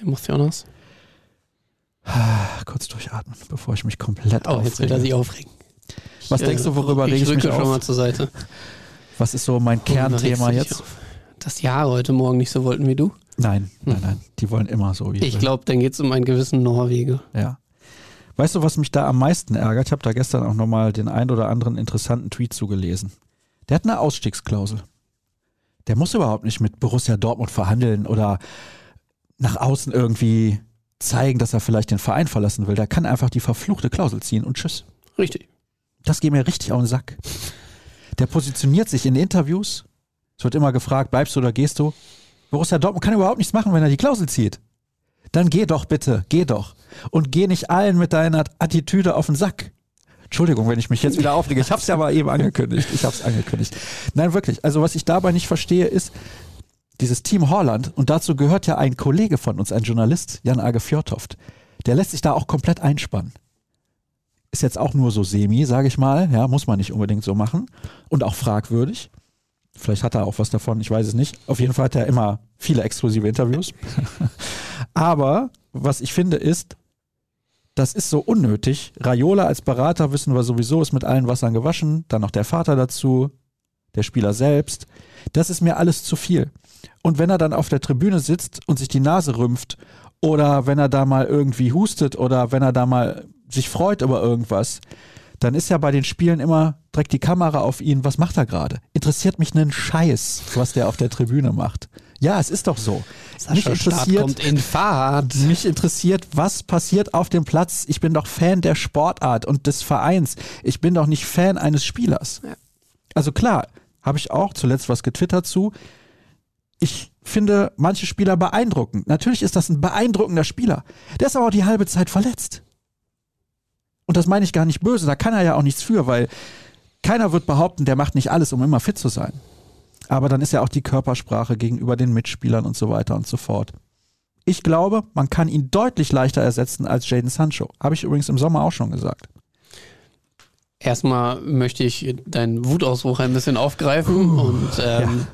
[SPEAKER 2] Emotionas?
[SPEAKER 1] Kurz durchatmen, bevor ich mich komplett
[SPEAKER 2] oh, aufrege. jetzt wird er sich aufregen.
[SPEAKER 1] Was denkst du, worüber rege ich,
[SPEAKER 2] ich
[SPEAKER 1] mich
[SPEAKER 2] auf? schon mal zur Seite.
[SPEAKER 1] Was ist so mein Kernthema jetzt?
[SPEAKER 2] Dass die Haare heute Morgen nicht so wollten wie du?
[SPEAKER 1] Nein, nein, nein. Die wollen immer so wie
[SPEAKER 2] Ich glaube, dann geht es um einen gewissen Norwege.
[SPEAKER 1] Ja. Weißt du, was mich da am meisten ärgert? Ich habe da gestern auch nochmal den ein oder anderen interessanten Tweet zugelesen. Der hat eine Ausstiegsklausel. Der muss überhaupt nicht mit Borussia Dortmund verhandeln oder nach außen irgendwie zeigen, dass er vielleicht den Verein verlassen will. Der kann einfach die verfluchte Klausel ziehen und tschüss.
[SPEAKER 2] Richtig.
[SPEAKER 1] Das geht mir richtig auf den Sack. Der positioniert sich in Interviews. Es wird immer gefragt, bleibst du oder gehst du? Borussia Dortmund kann überhaupt nichts machen, wenn er die Klausel zieht. Dann geh doch bitte, geh doch. Und geh nicht allen mit deiner Attitüde auf den Sack. Entschuldigung, wenn ich mich jetzt wieder aufrege. Ich habe es ja aber eben angekündigt. Ich habe es angekündigt. Nein, wirklich. Also was ich dabei nicht verstehe, ist dieses Team Holland. Und dazu gehört ja ein Kollege von uns, ein Journalist, Jan Age Fjordhoft. Der lässt sich da auch komplett einspannen. Ist jetzt auch nur so semi, sage ich mal. Ja, muss man nicht unbedingt so machen. Und auch fragwürdig. Vielleicht hat er auch was davon, ich weiß es nicht. Auf jeden Fall hat er immer viele exklusive Interviews. Aber was ich finde ist, das ist so unnötig. Raiola als Berater wissen wir sowieso, ist mit allen Wassern gewaschen. Dann noch der Vater dazu, der Spieler selbst. Das ist mir alles zu viel. Und wenn er dann auf der Tribüne sitzt und sich die Nase rümpft oder wenn er da mal irgendwie hustet oder wenn er da mal sich freut über irgendwas, dann ist ja bei den Spielen immer direkt die Kamera auf ihn, was macht er gerade? Interessiert mich einen Scheiß, was der auf der Tribüne macht. Ja, es ist doch so.
[SPEAKER 2] Sascha mich interessiert, kommt in Fahrt.
[SPEAKER 1] Mich interessiert, was passiert auf dem Platz. Ich bin doch Fan der Sportart und des Vereins. Ich bin doch nicht Fan eines Spielers. Ja. Also klar, habe ich auch zuletzt was getwittert zu. Ich finde manche Spieler beeindruckend. Natürlich ist das ein beeindruckender Spieler. Der ist aber auch die halbe Zeit verletzt. Und das meine ich gar nicht böse, da kann er ja auch nichts für, weil keiner wird behaupten, der macht nicht alles, um immer fit zu sein. Aber dann ist ja auch die Körpersprache gegenüber den Mitspielern und so weiter und so fort. Ich glaube, man kann ihn deutlich leichter ersetzen als Jaden Sancho. Habe ich übrigens im Sommer auch schon gesagt.
[SPEAKER 2] Erstmal möchte ich deinen Wutausbruch ein bisschen aufgreifen uh, und ähm,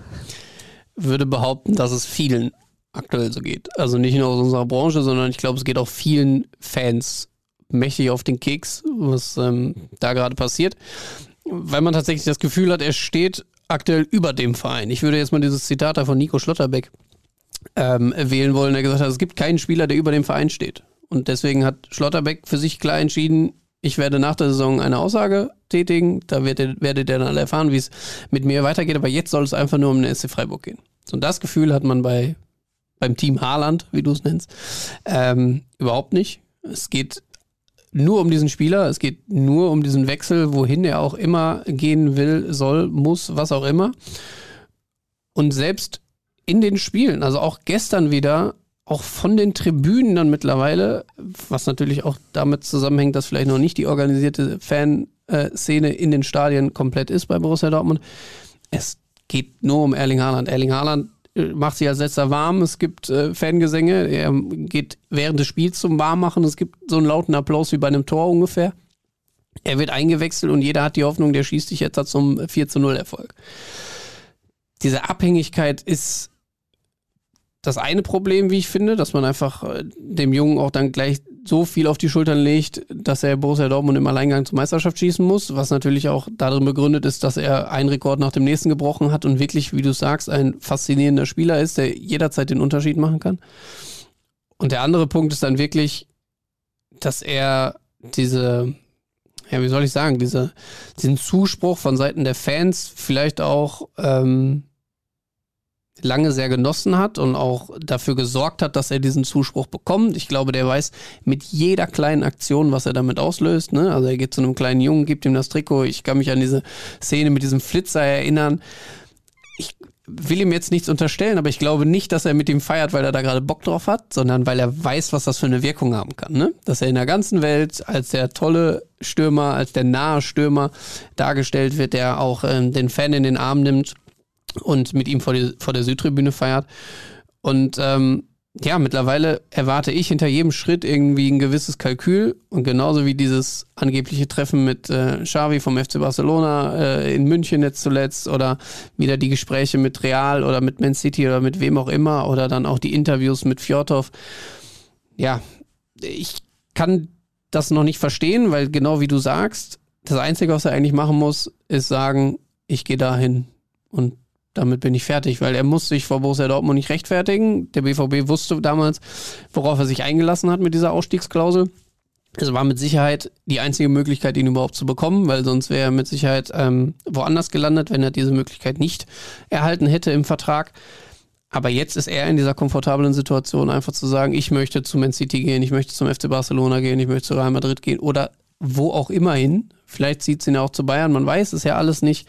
[SPEAKER 2] ja. würde behaupten, dass es vielen aktuell so geht. Also nicht nur aus unserer Branche, sondern ich glaube, es geht auch vielen Fans mächtig auf den Keks, was ähm, da gerade passiert, weil man tatsächlich das Gefühl hat, er steht aktuell über dem Verein. Ich würde jetzt mal dieses Zitat da von Nico Schlotterbeck ähm, wählen wollen, der gesagt hat, es gibt keinen Spieler, der über dem Verein steht. Und deswegen hat Schlotterbeck für sich klar entschieden, ich werde nach der Saison eine Aussage tätigen, da werdet, ihr dann alle erfahren, wie es mit mir weitergeht, aber jetzt soll es einfach nur um den SC Freiburg gehen. Und das Gefühl hat man bei, beim Team Haaland, wie du es nennst, ähm, überhaupt nicht. Es geht nur um diesen Spieler, es geht nur um diesen Wechsel, wohin er auch immer gehen will, soll, muss, was auch immer. Und selbst in den Spielen, also auch gestern wieder, auch von den Tribünen dann mittlerweile, was natürlich auch damit zusammenhängt, dass vielleicht noch nicht die organisierte Fanszene in den Stadien komplett ist bei Borussia Dortmund. Es geht nur um Erling Haaland. Erling Haaland macht sich als letzter warm. Es gibt äh, Fangesänge. Er geht während des Spiels zum Warmmachen. Es gibt so einen lauten Applaus wie bei einem Tor ungefähr. Er wird eingewechselt und jeder hat die Hoffnung, der schießt sich jetzt zum 4 zu 0 Erfolg. Diese Abhängigkeit ist das eine Problem, wie ich finde, dass man einfach äh, dem Jungen auch dann gleich so viel auf die Schultern legt, dass er Borussia Dortmund im Alleingang zur Meisterschaft schießen muss, was natürlich auch darin begründet ist, dass er einen Rekord nach dem nächsten gebrochen hat und wirklich, wie du sagst, ein faszinierender Spieler ist, der jederzeit den Unterschied machen kann. Und der andere Punkt ist dann wirklich, dass er diese, ja, wie soll ich sagen, diese, diesen Zuspruch von Seiten der Fans vielleicht auch ähm, lange sehr genossen hat und auch dafür gesorgt hat, dass er diesen Zuspruch bekommt. Ich glaube, der weiß mit jeder kleinen Aktion, was er damit auslöst. Ne? Also er geht zu einem kleinen Jungen, gibt ihm das Trikot. Ich kann mich an diese Szene mit diesem Flitzer erinnern. Ich will ihm jetzt nichts unterstellen, aber ich glaube nicht, dass er mit ihm feiert, weil er da gerade Bock drauf hat, sondern weil er weiß, was das für eine Wirkung haben kann. Ne? Dass er in der ganzen Welt als der tolle Stürmer, als der nahe Stürmer dargestellt wird, der auch ähm, den Fan in den Arm nimmt und mit ihm vor, die, vor der Südtribüne feiert. Und ähm, ja, mittlerweile erwarte ich hinter jedem Schritt irgendwie ein gewisses Kalkül und genauso wie dieses angebliche Treffen mit äh, Xavi vom FC Barcelona äh, in München jetzt zuletzt oder wieder die Gespräche mit Real oder mit Man City oder mit wem auch immer oder dann auch die Interviews mit Fjordhoff. Ja, ich kann das noch nicht verstehen, weil genau wie du sagst, das Einzige, was er eigentlich machen muss, ist sagen, ich gehe dahin und damit bin ich fertig, weil er muss sich vor Borussia Dortmund nicht rechtfertigen. Der BVB wusste damals, worauf er sich eingelassen hat mit dieser Ausstiegsklausel. Es war mit Sicherheit die einzige Möglichkeit, ihn überhaupt zu bekommen, weil sonst wäre er mit Sicherheit ähm, woanders gelandet, wenn er diese Möglichkeit nicht erhalten hätte im Vertrag. Aber jetzt ist er in dieser komfortablen Situation, einfach zu sagen, ich möchte zu Man City gehen, ich möchte zum FC Barcelona gehen, ich möchte zu Real Madrid gehen oder wo auch immer hin. Vielleicht zieht es ihn auch zu Bayern, man weiß es ja alles nicht.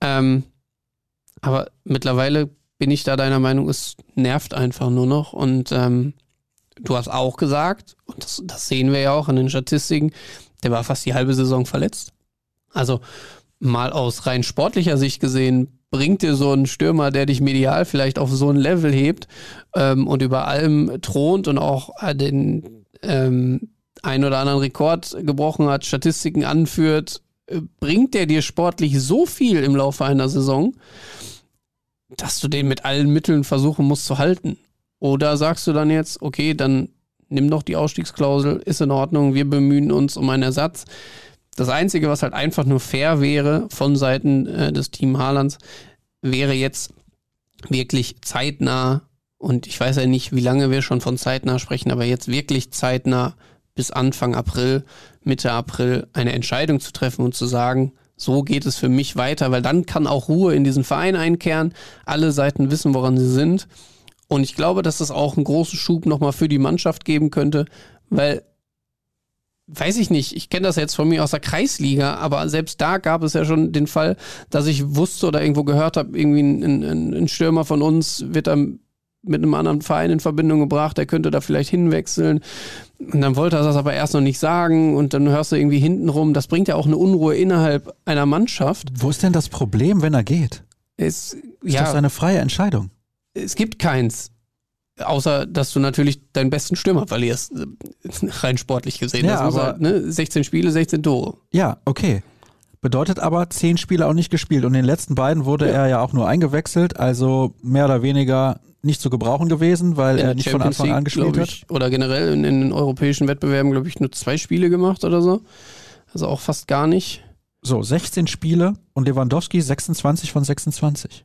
[SPEAKER 2] Ähm, aber mittlerweile bin ich da deiner Meinung, es nervt einfach nur noch. Und ähm, du hast auch gesagt, und das, das sehen wir ja auch an den Statistiken, der war fast die halbe Saison verletzt. Also mal aus rein sportlicher Sicht gesehen, bringt dir so ein Stürmer, der dich medial vielleicht auf so ein Level hebt ähm, und über allem thront und auch den ähm, ein oder anderen Rekord gebrochen hat, Statistiken anführt, äh, bringt der dir sportlich so viel im Laufe einer Saison, dass du den mit allen Mitteln versuchen musst zu halten. Oder sagst du dann jetzt, okay, dann nimm doch die Ausstiegsklausel, ist in Ordnung, wir bemühen uns um einen Ersatz. Das Einzige, was halt einfach nur fair wäre von Seiten äh, des Team Haalands, wäre jetzt wirklich zeitnah, und ich weiß ja nicht, wie lange wir schon von zeitnah sprechen, aber jetzt wirklich zeitnah bis Anfang April, Mitte April eine Entscheidung zu treffen und zu sagen, so geht es für mich weiter, weil dann kann auch Ruhe in diesen Verein einkehren. Alle Seiten wissen, woran sie sind. Und ich glaube, dass das auch einen großen Schub nochmal für die Mannschaft geben könnte, weil, weiß ich nicht, ich kenne das jetzt von mir aus der Kreisliga, aber selbst da gab es ja schon den Fall, dass ich wusste oder irgendwo gehört habe, irgendwie ein, ein, ein Stürmer von uns wird dann mit einem anderen Verein in Verbindung gebracht, der könnte da vielleicht hinwechseln. Und dann wollte er das aber erst noch nicht sagen und dann hörst du irgendwie hintenrum, das bringt ja auch eine Unruhe innerhalb einer Mannschaft.
[SPEAKER 1] Wo ist denn das Problem, wenn er geht?
[SPEAKER 2] Es,
[SPEAKER 1] Ist
[SPEAKER 2] ja,
[SPEAKER 1] das eine freie Entscheidung?
[SPEAKER 2] es gibt keins. Außer, dass du natürlich deinen besten Stürmer verlierst, rein sportlich gesehen.
[SPEAKER 1] Ja, aber-
[SPEAKER 2] halt, ne? 16 Spiele, 16 Tore.
[SPEAKER 1] Ja, okay. Bedeutet aber, zehn Spiele auch nicht gespielt. Und in den letzten beiden wurde er ja auch nur eingewechselt, also mehr oder weniger nicht zu gebrauchen gewesen, weil
[SPEAKER 2] In
[SPEAKER 1] er nicht von
[SPEAKER 2] Champions
[SPEAKER 1] Anfang an gespielt hat.
[SPEAKER 2] ich, Oder generell in, in den europäischen Wettbewerben, glaube ich, nur zwei Spiele gemacht oder so. Also auch fast gar nicht.
[SPEAKER 1] So, 16 Spiele und Lewandowski 26 von 26.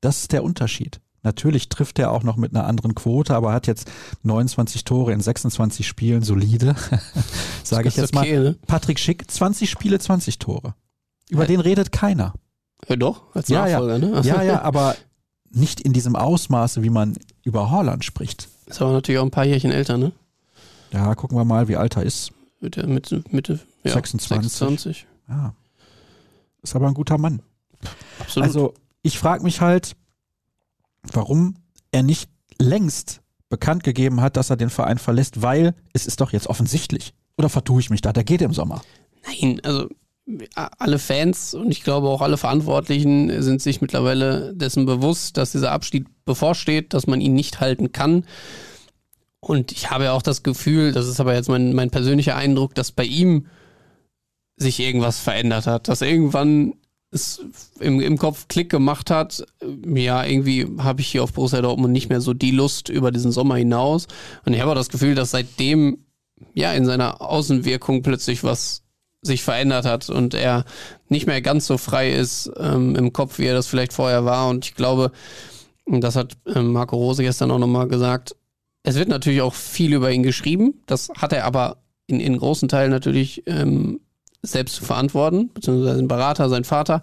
[SPEAKER 1] Das ist der Unterschied. Natürlich trifft er auch noch mit einer anderen Quote, aber hat jetzt 29 Tore in 26 Spielen, solide, sage ich jetzt
[SPEAKER 2] okay,
[SPEAKER 1] mal.
[SPEAKER 2] Ne?
[SPEAKER 1] Patrick Schick, 20 Spiele, 20 Tore. Über
[SPEAKER 2] Ja.
[SPEAKER 1] den redet keiner.
[SPEAKER 2] Ja, doch, als
[SPEAKER 1] Ja, ja.
[SPEAKER 2] Nachfolger, ne?
[SPEAKER 1] Ja, ja, aber nicht in diesem Ausmaße, wie man über Holland spricht.
[SPEAKER 2] Ist aber natürlich auch ein paar Jährchen älter, ne?
[SPEAKER 1] Ja, gucken wir mal, wie alt er ist.
[SPEAKER 2] Mitte, Mitte, Mitte ja,
[SPEAKER 1] 26.
[SPEAKER 2] 26.
[SPEAKER 1] Ja. Ist aber ein guter Mann.
[SPEAKER 2] Absolut.
[SPEAKER 1] Also, ich frage mich halt, warum er nicht längst bekannt gegeben hat, dass er den Verein verlässt, weil es ist doch jetzt offensichtlich. Oder vertue ich mich da? Der geht im Sommer.
[SPEAKER 2] Nein, also alle Fans und ich glaube auch alle Verantwortlichen sind sich mittlerweile dessen bewusst, dass dieser Abstieg bevorsteht, dass man ihn nicht halten kann. Und ich habe ja auch das Gefühl, das ist aber jetzt mein, mein persönlicher Eindruck, dass bei ihm sich irgendwas verändert hat, dass irgendwann es im, im Kopf Klick gemacht hat, ja, irgendwie habe ich hier auf Borussia Dortmund nicht mehr so die Lust über diesen Sommer hinaus. Und ich habe auch das Gefühl, dass seitdem ja in seiner Außenwirkung plötzlich was sich verändert hat und er nicht mehr ganz so frei ist ähm, im Kopf, wie er das vielleicht vorher war. Und ich glaube, das hat ähm, Marco Rose gestern auch nochmal gesagt, es wird natürlich auch viel über ihn geschrieben. Das hat er aber in, in großen Teilen natürlich ähm, selbst zu verantworten, beziehungsweise sein Berater, sein Vater.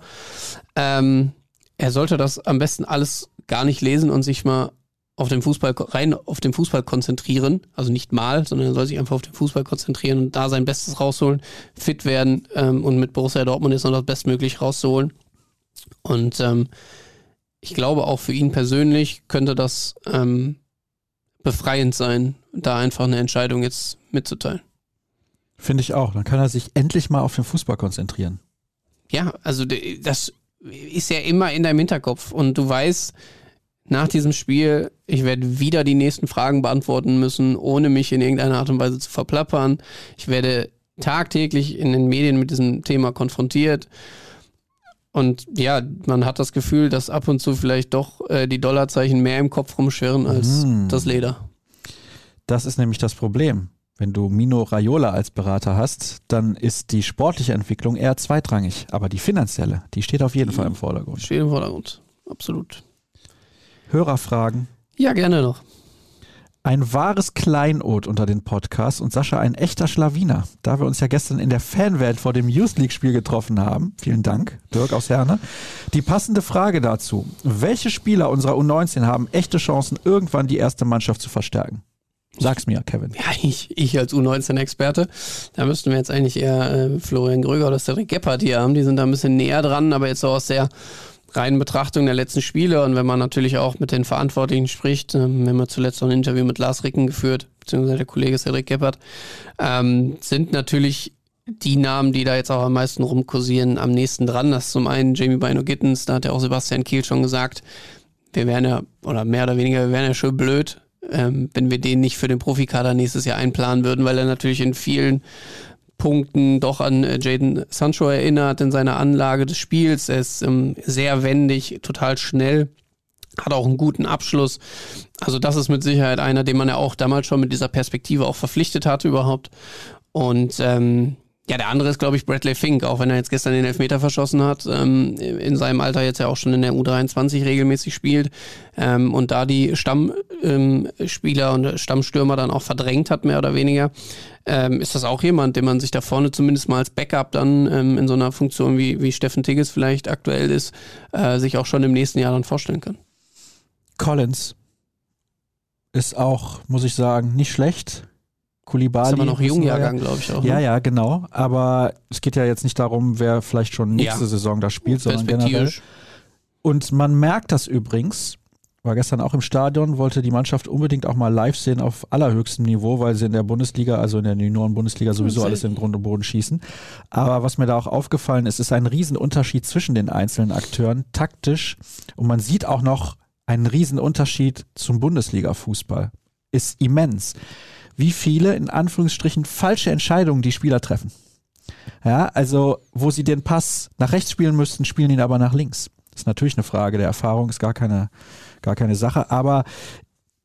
[SPEAKER 2] Ähm, er sollte das am besten alles gar nicht lesen und sich mal auf den Fußball rein auf den Fußball konzentrieren, also nicht mal, sondern er soll sich einfach auf den Fußball konzentrieren und da sein Bestes rausholen, fit werden ähm, und mit Borussia Dortmund ist noch das Bestmöglich rauszuholen. Und ähm, ich glaube auch für ihn persönlich könnte das ähm, befreiend sein, da einfach eine Entscheidung jetzt mitzuteilen.
[SPEAKER 1] Finde ich auch. Dann kann er sich endlich mal auf den Fußball konzentrieren.
[SPEAKER 2] Ja, also das ist ja immer in deinem Hinterkopf und du weißt, nach diesem Spiel, ich werde wieder die nächsten Fragen beantworten müssen, ohne mich in irgendeiner Art und Weise zu verplappern. Ich werde tagtäglich in den Medien mit diesem Thema konfrontiert. Und ja, man hat das Gefühl, dass ab und zu vielleicht doch äh, die Dollarzeichen mehr im Kopf rumschwirren als
[SPEAKER 1] Mhm.
[SPEAKER 2] das Leder.
[SPEAKER 1] Das ist nämlich das Problem. Wenn du Mino Raiola als Berater hast, dann ist die sportliche Entwicklung eher zweitrangig. Aber die finanzielle, die steht auf jeden Fall im Vordergrund.
[SPEAKER 2] Steht im Vordergrund. Absolut.
[SPEAKER 1] Hörerfragen.
[SPEAKER 2] Ja, gerne noch.
[SPEAKER 1] Ein wahres Kleinod unter den Podcasts und Sascha ein echter Schlawiner. Da wir uns ja gestern in der Fanwelt vor dem Youth League Spiel getroffen haben. Vielen Dank, Dirk aus Herne. Die passende Frage dazu. Welche Spieler unserer U19 haben echte Chancen, irgendwann die erste Mannschaft zu verstärken? Sag's mir, Kevin.
[SPEAKER 2] Ja, ich, ich als U19-Experte, da müssten wir jetzt eigentlich eher äh, Florian Gröger oder Cedric Gebhardt hier haben. Die sind da ein bisschen näher dran, aber jetzt so aus der reinen Betrachtung der letzten Spiele und wenn man natürlich auch mit den Verantwortlichen spricht, ähm, wir haben ja zuletzt noch ein Interview mit Lars Ricken geführt, beziehungsweise der Kollege Cedric Gebhardt, ähm, sind natürlich die Namen, die da jetzt auch am meisten rumkursieren, am nächsten dran. Das ist zum einen Jamie Bino Gittens, da hat ja auch Sebastian Kiel schon gesagt, wir wären ja, oder mehr oder weniger, wir wären ja schön blöd, ähm, wenn wir den nicht für den Profikader nächstes Jahr einplanen würden, weil er natürlich in vielen Punkten doch an äh, Jaden Sancho erinnert in seiner Anlage des Spiels. Er ist ähm, sehr wendig, total schnell, hat auch einen guten Abschluss. Also das ist mit Sicherheit einer, den man ja auch damals schon mit dieser Perspektive auch verpflichtet hat überhaupt. Und ähm, ja, der andere ist, glaube ich, Bradley Fink, auch wenn er jetzt gestern den Elfmeter verschossen hat, ähm, in seinem Alter jetzt ja auch schon in der U23 regelmäßig spielt ähm, und da die Stammspieler und Stammstürmer dann auch verdrängt hat, mehr oder weniger, ähm, ist das auch jemand, den man sich da vorne zumindest mal als Backup dann ähm, in so einer Funktion wie, wie Steffen Tigges vielleicht aktuell ist, äh, sich auch schon im nächsten Jahr dann vorstellen kann.
[SPEAKER 1] Collins ist auch, muss ich sagen, nicht schlecht. Kulibali.
[SPEAKER 2] Ist aber noch Jungjahrgang, glaube ich auch.
[SPEAKER 1] Ja,
[SPEAKER 2] ne?
[SPEAKER 1] ja, genau. Aber es geht ja jetzt nicht darum, wer vielleicht schon nächste
[SPEAKER 2] Ja.
[SPEAKER 1] Saison da spielt, sondern generell. Und man merkt das übrigens, war gestern auch im Stadion, wollte die Mannschaft unbedingt auch mal live sehen auf allerhöchstem Niveau, weil sie in der Bundesliga, also in der Junioren-Bundesliga sowieso alles in Grund und Boden schießen. Aber was mir da auch aufgefallen ist, ist ein Riesenunterschied zwischen den einzelnen Akteuren, taktisch. Und man sieht auch noch einen Riesenunterschied zum Bundesliga-Fußball. Ist immens. Wie viele, in Anführungsstrichen, falsche Entscheidungen die Spieler treffen. Ja, also, wo sie den Pass nach rechts spielen müssten, spielen ihn aber nach links. Ist natürlich eine Frage der Erfahrung, ist gar keine, gar keine Sache. Aber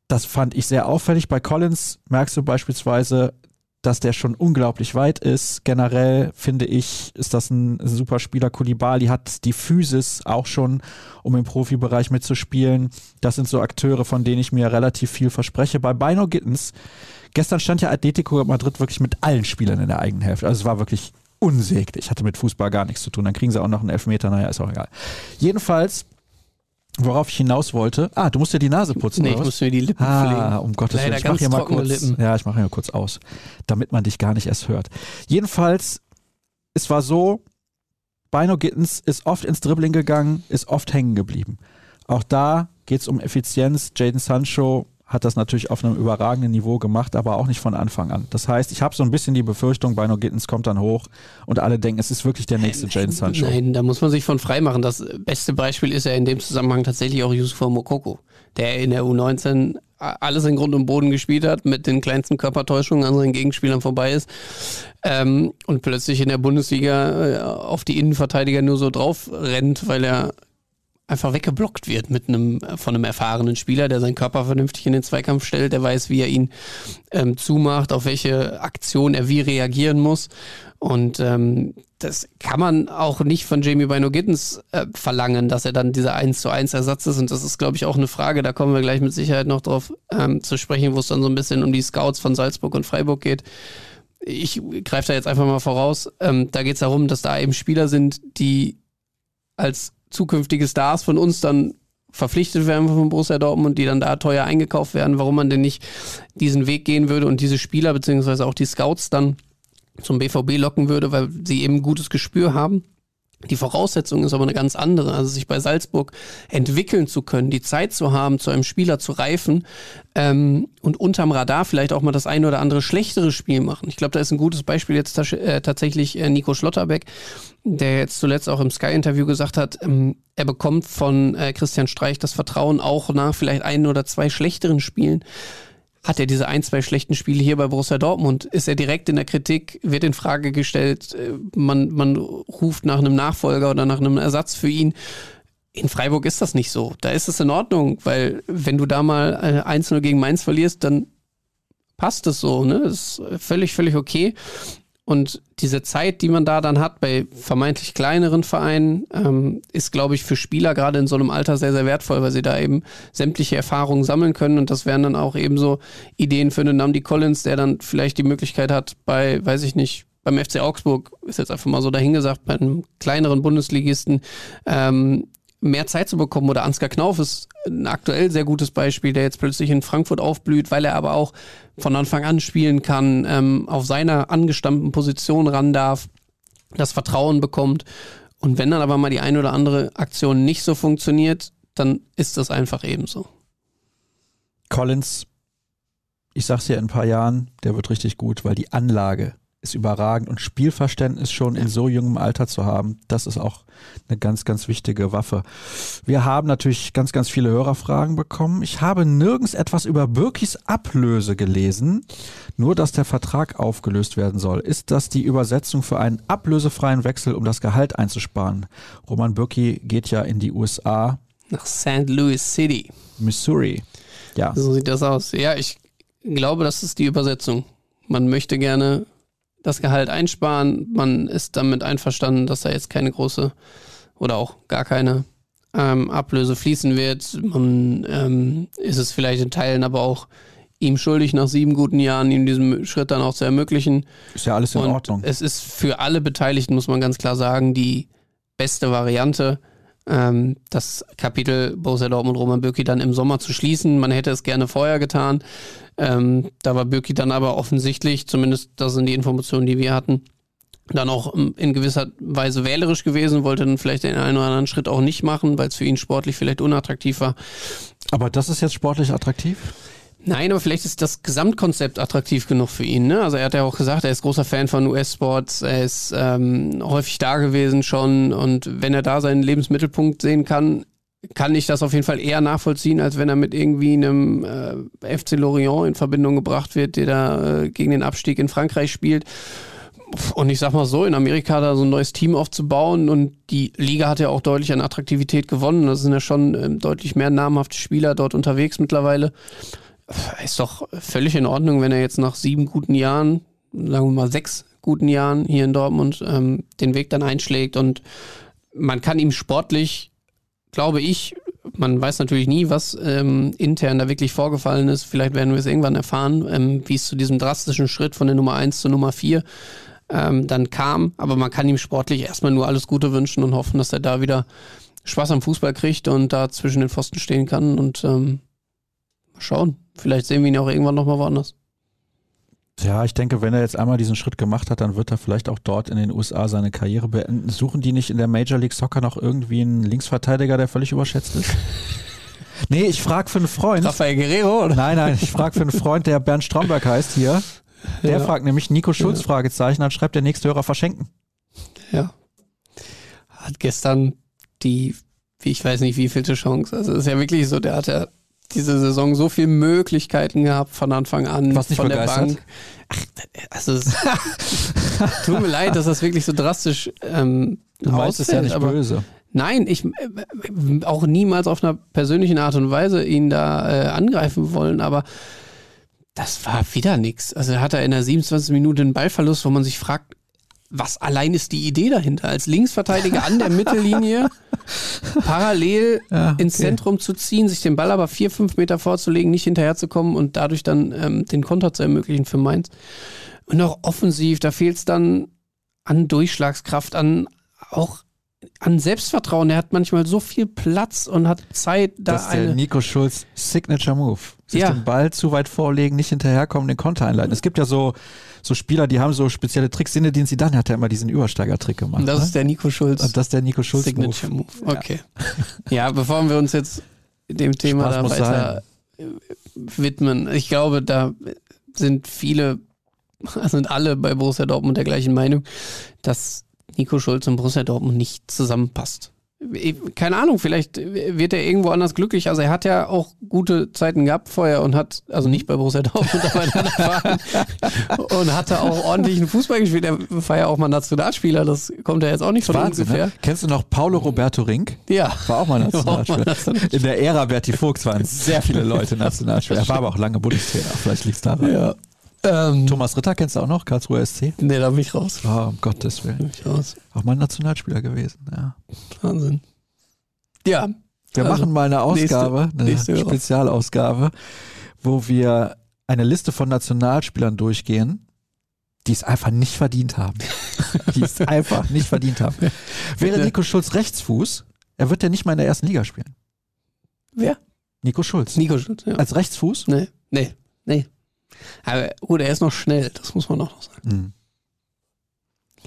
[SPEAKER 1] das fand ich sehr auffällig. Bei Collins merkst du beispielsweise, dass der schon unglaublich weit ist. Generell finde ich, ist das ein super Spieler. Kulibali hat die Physis auch schon, um im Profibereich mitzuspielen. Das sind so Akteure, von denen ich mir relativ viel verspreche. Bei Bino Gittens, gestern stand ja Atletico Madrid wirklich mit allen Spielern in der eigenen Hälfte. Also es war wirklich unsäglich. Hatte mit Fußball gar nichts zu tun. Dann kriegen sie auch noch einen Elfmeter. Naja, ist auch egal. Jedenfalls Worauf ich hinaus wollte. Ah, du musst dir die Nase putzen.
[SPEAKER 2] Nee, ich muss mir die Lippen
[SPEAKER 1] ah,
[SPEAKER 2] pflegen.
[SPEAKER 1] um Gottes
[SPEAKER 2] Leider
[SPEAKER 1] Willen. Ich mach
[SPEAKER 2] ganz
[SPEAKER 1] hier mal kurz.
[SPEAKER 2] Lippen.
[SPEAKER 1] Ja, ich mache hier kurz aus, damit man dich gar nicht erst hört. Jedenfalls, es war so, Bino Gittens ist oft ins Dribbling gegangen, ist oft hängen geblieben. Auch da geht es um Effizienz. Jaden Sancho hat das natürlich auf einem überragenden Niveau gemacht, aber auch nicht von Anfang an. Das heißt, ich habe so ein bisschen die Befürchtung, Bino Gittens kommt dann hoch und alle denken, es ist wirklich der nächste Jaden Sancho.
[SPEAKER 2] Nein, da muss man sich von frei machen. Das beste Beispiel ist ja in dem Zusammenhang tatsächlich auch Yusufa Mokoko, der in der U19 alles in Grund und Boden gespielt hat, mit den kleinsten Körpertäuschungen an seinen Gegenspielern vorbei ist ähm, und plötzlich in der Bundesliga äh, auf die Innenverteidiger nur so drauf rennt, weil er einfach weggeblockt wird mit einem von einem erfahrenen Spieler, der seinen Körper vernünftig in den Zweikampf stellt, der weiß, wie er ihn ähm, zumacht, auf welche Aktion er wie reagieren muss. Und ähm, das kann man auch nicht von Jamie Bino Gittens äh, verlangen, dass er dann dieser 1 zu 1 Ersatz ist. Und das ist, glaube ich, auch eine Frage, da kommen wir gleich mit Sicherheit noch drauf ähm, zu sprechen, wo es dann so ein bisschen um die Scouts von Salzburg und Freiburg geht. Ich greife da jetzt einfach mal voraus. Ähm, da geht es darum, dass da eben Spieler sind, die als zukünftige Stars von uns dann verpflichtet werden von Borussia Dortmund, die dann da teuer eingekauft werden, warum man denn nicht diesen Weg gehen würde und diese Spieler beziehungsweise auch die Scouts dann zum BVB locken würde, weil sie eben gutes Gespür haben. Die Voraussetzung ist aber eine ganz andere. Also sich bei Salzburg entwickeln zu können, die Zeit zu haben, zu einem Spieler zu reifen ähm, und unterm Radar vielleicht auch mal das eine oder andere schlechtere Spiel machen. Ich glaube, da ist ein gutes Beispiel jetzt äh, tatsächlich äh, Nico Schlotterbeck, der jetzt zuletzt auch im Sky-Interview gesagt hat, ähm, er bekommt von äh, Christian Streich das Vertrauen auch nach vielleicht ein oder zwei schlechteren Spielen hat er diese ein, zwei schlechten Spiele hier bei Borussia Dortmund, ist er direkt in der Kritik, wird in Frage gestellt, äh, man, man ruft nach einem Nachfolger oder nach einem Ersatz für ihn. In Freiburg ist das nicht so. Da ist es in Ordnung, weil wenn du da mal 1-0 gegen Mainz verlierst, dann passt es so, ne? Das ist völlig, völlig okay. Und diese Zeit, die man da dann hat bei vermeintlich kleineren Vereinen, ähm, ist, glaube ich, für Spieler gerade in so einem Alter sehr, sehr wertvoll, weil sie da eben sämtliche Erfahrungen sammeln können. Und das wären dann auch eben so Ideen für einen Namdi Collins, der dann vielleicht die Möglichkeit hat, bei, weiß ich nicht, beim FC Augsburg, ist jetzt einfach mal so dahingesagt, bei einem kleineren Bundesligisten, ähm, mehr Zeit zu bekommen. Oder Ansgar Knauf ist ein aktuell sehr gutes Beispiel, der jetzt plötzlich in Frankfurt aufblüht, weil er aber auch von Anfang an spielen kann, ähm, auf seiner angestammten Position ran darf, das Vertrauen bekommt. Und wenn dann aber mal die eine oder andere Aktion nicht so funktioniert, dann ist das einfach ebenso.
[SPEAKER 1] Collins, ich sag's ja in ein paar Jahren, der wird richtig gut, weil die Anlage ist überragend und Spielverständnis schon in so jungem Alter zu haben, das ist auch eine ganz, ganz wichtige Waffe. Wir haben natürlich ganz, ganz viele Hörerfragen bekommen. Ich habe nirgends etwas über Birkis Ablöse gelesen, nur dass der Vertrag aufgelöst werden soll. Ist das die Übersetzung für einen ablösefreien Wechsel, um das Gehalt einzusparen? Roman Birki geht ja in die USA.
[SPEAKER 2] Nach St. Louis City.
[SPEAKER 1] Missouri. Ja.
[SPEAKER 2] So sieht das aus. Ja, ich glaube, das ist die Übersetzung. Man möchte gerne das Gehalt einsparen. Man ist damit einverstanden, dass da jetzt keine große oder auch gar keine ähm, Ablöse fließen wird. Man ähm, ist es vielleicht in Teilen aber auch ihm schuldig, nach sieben guten Jahren ihm diesen Schritt dann auch zu ermöglichen.
[SPEAKER 1] Ist ja alles in
[SPEAKER 2] Und
[SPEAKER 1] Ordnung.
[SPEAKER 2] Es ist für alle Beteiligten, muss man ganz klar sagen, die beste Variante, ähm, das Kapitel Borussia Dortmund Roman Bürki dann im Sommer zu schließen. Man hätte es gerne vorher getan. Ähm, da war Bürki dann aber offensichtlich, zumindest das sind die Informationen, die wir hatten, dann auch ähm, in gewisser Weise wählerisch gewesen, wollte dann vielleicht den einen oder anderen Schritt auch nicht machen, weil es für ihn sportlich vielleicht unattraktiv war.
[SPEAKER 1] Aber das ist jetzt sportlich attraktiv?
[SPEAKER 2] Nein, aber vielleicht ist das Gesamtkonzept attraktiv genug für ihn. Ne? Also er hat ja auch gesagt, er ist großer Fan von US-Sports, er ist ähm, häufig da gewesen schon und wenn er da seinen Lebensmittelpunkt sehen kann, kann ich das auf jeden Fall eher nachvollziehen, als wenn er mit irgendwie einem äh, FC Lorient in Verbindung gebracht wird, der da äh, gegen den Abstieg in Frankreich spielt. Und ich sag mal so, in Amerika da so ein neues Team aufzubauen und die Liga hat ja auch deutlich an Attraktivität gewonnen. Das sind ja schon ähm, deutlich mehr namhafte Spieler dort unterwegs mittlerweile. Ist doch völlig in Ordnung, wenn er jetzt nach sieben guten Jahren, sagen wir mal sechs guten Jahren hier in Dortmund, ähm, den Weg dann einschlägt. Und man kann ihm sportlich, glaube ich, man weiß natürlich nie, was ähm, intern da wirklich vorgefallen ist. Vielleicht werden wir es irgendwann erfahren, ähm, wie es zu diesem drastischen Schritt von der Nummer 1 zur Nummer 4 ähm, dann kam. Aber man kann ihm sportlich erstmal nur alles Gute wünschen und hoffen, dass er da wieder Spaß am Fußball kriegt und da zwischen den Pfosten stehen kann. Und ähm, mal schauen. Vielleicht sehen wir ihn auch irgendwann nochmal woanders.
[SPEAKER 1] Ja, ich denke, wenn er jetzt einmal diesen Schritt gemacht hat, dann wird er vielleicht auch dort in den USA seine Karriere beenden. Suchen die nicht in der Major League Soccer noch irgendwie einen Linksverteidiger, der völlig überschätzt ist? Nee, ich frage für einen Freund.
[SPEAKER 2] Rafael Guerrero, oder?
[SPEAKER 1] Nein, nein, ich frage für einen Freund, der Bernd Stromberg heißt hier. Der ja. fragt nämlich Nico Schulz, ja. Fragezeichen, dann schreibt der nächste Hörer verschenken.
[SPEAKER 2] Ja. Hat gestern die, wie ich weiß nicht, wie vielte Chance. Also es ist ja wirklich so, der hat ja diese Saison so viele Möglichkeiten gehabt von Anfang an
[SPEAKER 1] Was nicht
[SPEAKER 2] von
[SPEAKER 1] begeistert?
[SPEAKER 2] der Bank. Ach, also es tut mir leid, dass das wirklich so drastisch ähm,
[SPEAKER 1] Du meinst es ja nicht böse.
[SPEAKER 2] Nein, ich äh, auch niemals auf einer persönlichen Art und Weise ihn da äh, angreifen wollen, aber das war wieder nichts. Also hat er in der 27. Minute einen Ballverlust, wo man sich fragt, was allein ist die Idee dahinter? Als Linksverteidiger an der Mittellinie parallel ja, okay. ins Zentrum zu ziehen, sich den Ball aber vier, fünf Meter vorzulegen, nicht hinterherzukommen und dadurch dann ähm, den Konter zu ermöglichen für Mainz. Und auch offensiv, da fehlt es dann an Durchschlagskraft, an auch an Selbstvertrauen. Er hat manchmal so viel Platz und hat Zeit, da
[SPEAKER 1] das ist der Nico Schulz Signature Move. Sich ja. den Ball zu weit vorlegen, nicht hinterherkommen, den Konter einleiten. Es gibt ja so, so Spieler, die haben so spezielle Tricks. Sinne, den sie dann hat er immer diesen Übersteiger-Trick gemacht. Und
[SPEAKER 2] das
[SPEAKER 1] ne?
[SPEAKER 2] ist der Nico Schulz.
[SPEAKER 1] Und das ist der Nico Schulz
[SPEAKER 2] Signature Move. Move. Okay. Ja. ja, bevor wir uns jetzt dem Thema da weiter sein. widmen, ich glaube, da sind viele, sind alle bei Borussia Dortmund der gleichen Meinung, dass Nico Schulz und Borussia Dortmund nicht zusammenpasst. Keine Ahnung, vielleicht wird er irgendwo anders glücklich. Also er hat ja auch gute Zeiten gehabt vorher und hat, also nicht bei Borussia Dortmund, aber in Verein, und hatte auch ordentlichen Fußball gespielt. Er war ja auch mal Nationalspieler, das kommt ja jetzt auch nicht von Wahnsinn, ungefähr. Ne?
[SPEAKER 1] Kennst du noch Paulo Roberto Rink?
[SPEAKER 2] Ja.
[SPEAKER 1] War auch mal Nationalspieler. In der Ära Berti Vogts waren sehr viele Leute Nationalspieler. Er war aber auch lange Bundestrainer, vielleicht liegt es daran.
[SPEAKER 2] Ja.
[SPEAKER 1] Ähm, Thomas Ritter kennst du auch noch, Karlsruher SC?
[SPEAKER 2] Nee, da bin ich raus.
[SPEAKER 1] Oh, um Gottes Willen.
[SPEAKER 2] ich raus.
[SPEAKER 1] Auch mal Nationalspieler gewesen, ja.
[SPEAKER 2] Wahnsinn. Ja.
[SPEAKER 1] Wir also, machen mal eine Ausgabe, nächste, eine nächste Spezialausgabe, wo wir eine Liste von Nationalspielern durchgehen, die es einfach nicht verdient haben. die es einfach nicht verdient haben. Wäre Nico Schulz Rechtsfuß, er wird ja nicht mal in der ersten Liga spielen.
[SPEAKER 2] Wer?
[SPEAKER 1] Nico Schulz.
[SPEAKER 2] Nico Schulz, ja.
[SPEAKER 1] Als Rechtsfuß?
[SPEAKER 2] Nee, nee, nee. Aber gut, er ist noch schnell, das muss man auch noch sagen. Mhm.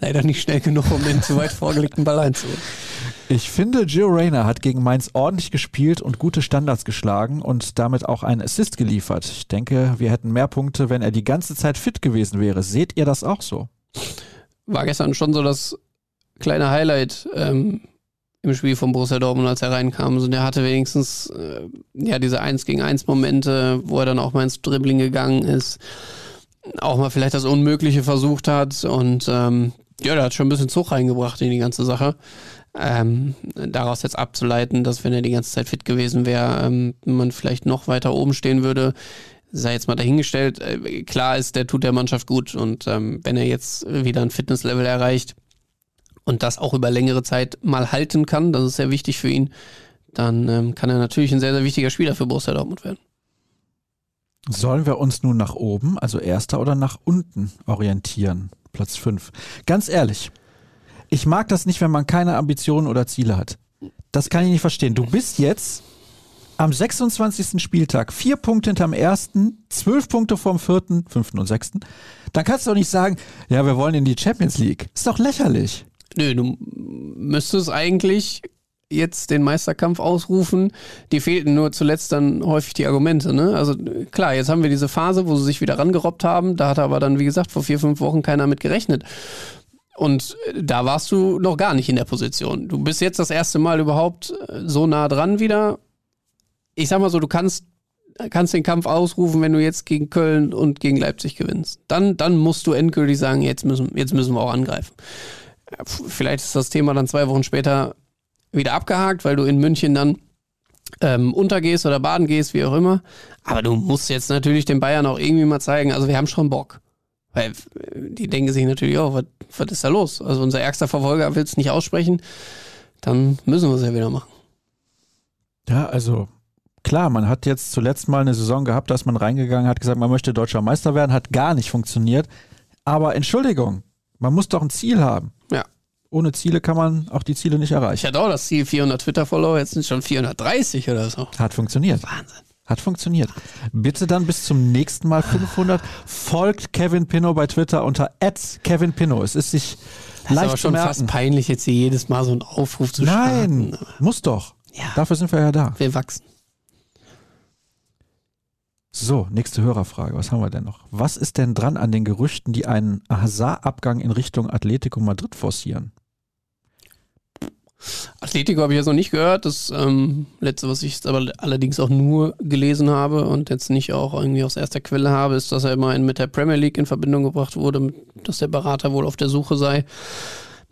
[SPEAKER 2] Leider nicht schnell genug, um den zu weit vorgelegten Ball einzuholen.
[SPEAKER 1] Ich finde, Gio Reyna hat gegen Mainz ordentlich gespielt und gute Standards geschlagen und damit auch einen Assist geliefert. Ich denke, wir hätten mehr Punkte, wenn er die ganze Zeit fit gewesen wäre. Seht ihr das auch so?
[SPEAKER 2] War gestern schon so das kleine Highlight ähm, im Spiel von Borussia Dortmund, als er reinkam. Also der hatte wenigstens äh, ja diese 1 gegen 1 Momente, wo er dann auch mal ins Dribbling gegangen ist, auch mal vielleicht das Unmögliche versucht hat und ähm, ja, der hat schon ein bisschen Zug reingebracht in die ganze Sache. Ähm, daraus jetzt abzuleiten, dass wenn er die ganze Zeit fit gewesen wäre, ähm, man vielleicht noch weiter oben stehen würde, sei jetzt mal dahingestellt. Äh, klar ist, der tut der Mannschaft gut und ähm, wenn er jetzt wieder ein Fitnesslevel erreicht, und das auch über längere Zeit mal halten kann, das ist sehr wichtig für ihn, dann ähm, kann er natürlich ein sehr, sehr wichtiger Spieler für Borussia Dortmund werden.
[SPEAKER 1] Sollen wir uns nun nach oben, also erster oder nach unten orientieren? Platz 5. Ganz ehrlich, ich mag das nicht, wenn man keine Ambitionen oder Ziele hat. Das kann ich nicht verstehen. Du bist jetzt am 26. Spieltag vier Punkte hinterm ersten, zwölf Punkte vorm vierten, fünften und sechsten. Dann kannst du doch nicht sagen, ja, wir wollen in die Champions League. Ist doch lächerlich.
[SPEAKER 2] Nö, du müsstest eigentlich jetzt den Meisterkampf ausrufen. Die fehlten nur zuletzt dann häufig die Argumente. Ne? Also klar, jetzt haben wir diese Phase, wo sie sich wieder rangerobbt haben. Da hat aber dann, wie gesagt, vor vier, fünf Wochen keiner mit gerechnet. Und da warst du noch gar nicht in der Position. Du bist jetzt das erste Mal überhaupt so nah dran wieder. Ich sag mal so, du kannst kannst den Kampf ausrufen, wenn du jetzt gegen Köln und gegen Leipzig gewinnst. Dann, dann musst du endgültig sagen, jetzt müssen, jetzt müssen wir auch angreifen. Vielleicht ist das Thema dann zwei Wochen später wieder abgehakt, weil du in München dann ähm, untergehst oder baden gehst, wie auch immer. Aber du musst jetzt natürlich den Bayern auch irgendwie mal zeigen, also wir haben schon Bock. Weil die denken sich natürlich auch, was, was ist da los? Also unser ärgster Verfolger will es nicht aussprechen, dann müssen wir es ja wieder machen.
[SPEAKER 1] Ja, also klar, man hat jetzt zuletzt mal eine Saison gehabt, dass man reingegangen hat, gesagt, man möchte deutscher Meister werden, hat gar nicht funktioniert. Aber Entschuldigung, man muss doch ein Ziel haben. Ohne Ziele kann man auch die Ziele nicht erreichen.
[SPEAKER 2] Ich hatte auch das Ziel 400 Twitter-Follower, jetzt sind es schon 430 oder so.
[SPEAKER 1] Hat funktioniert.
[SPEAKER 2] Wahnsinn.
[SPEAKER 1] Hat funktioniert. Bitte dann bis zum nächsten Mal 500. Folgt Kevin Pinno bei Twitter unter Kevin Pinno. Es ist sich
[SPEAKER 2] Das ist
[SPEAKER 1] leicht
[SPEAKER 2] aber schon
[SPEAKER 1] merken.
[SPEAKER 2] fast peinlich, jetzt hier jedes Mal so einen Aufruf zu
[SPEAKER 1] Nein,
[SPEAKER 2] starten.
[SPEAKER 1] muss doch.
[SPEAKER 2] Ja.
[SPEAKER 1] Dafür sind wir ja da.
[SPEAKER 2] Wir wachsen.
[SPEAKER 1] So, nächste Hörerfrage. Was haben wir denn noch? Was ist denn dran an den Gerüchten, die einen Hazard-Abgang in Richtung Atletico Madrid forcieren?
[SPEAKER 2] Atletico habe ich jetzt noch nicht gehört. Das ähm, letzte, was ich aber allerdings auch nur gelesen habe und jetzt nicht auch irgendwie aus erster Quelle habe, ist, dass er immerhin mit der Premier League in Verbindung gebracht wurde, dass der Berater wohl auf der Suche sei.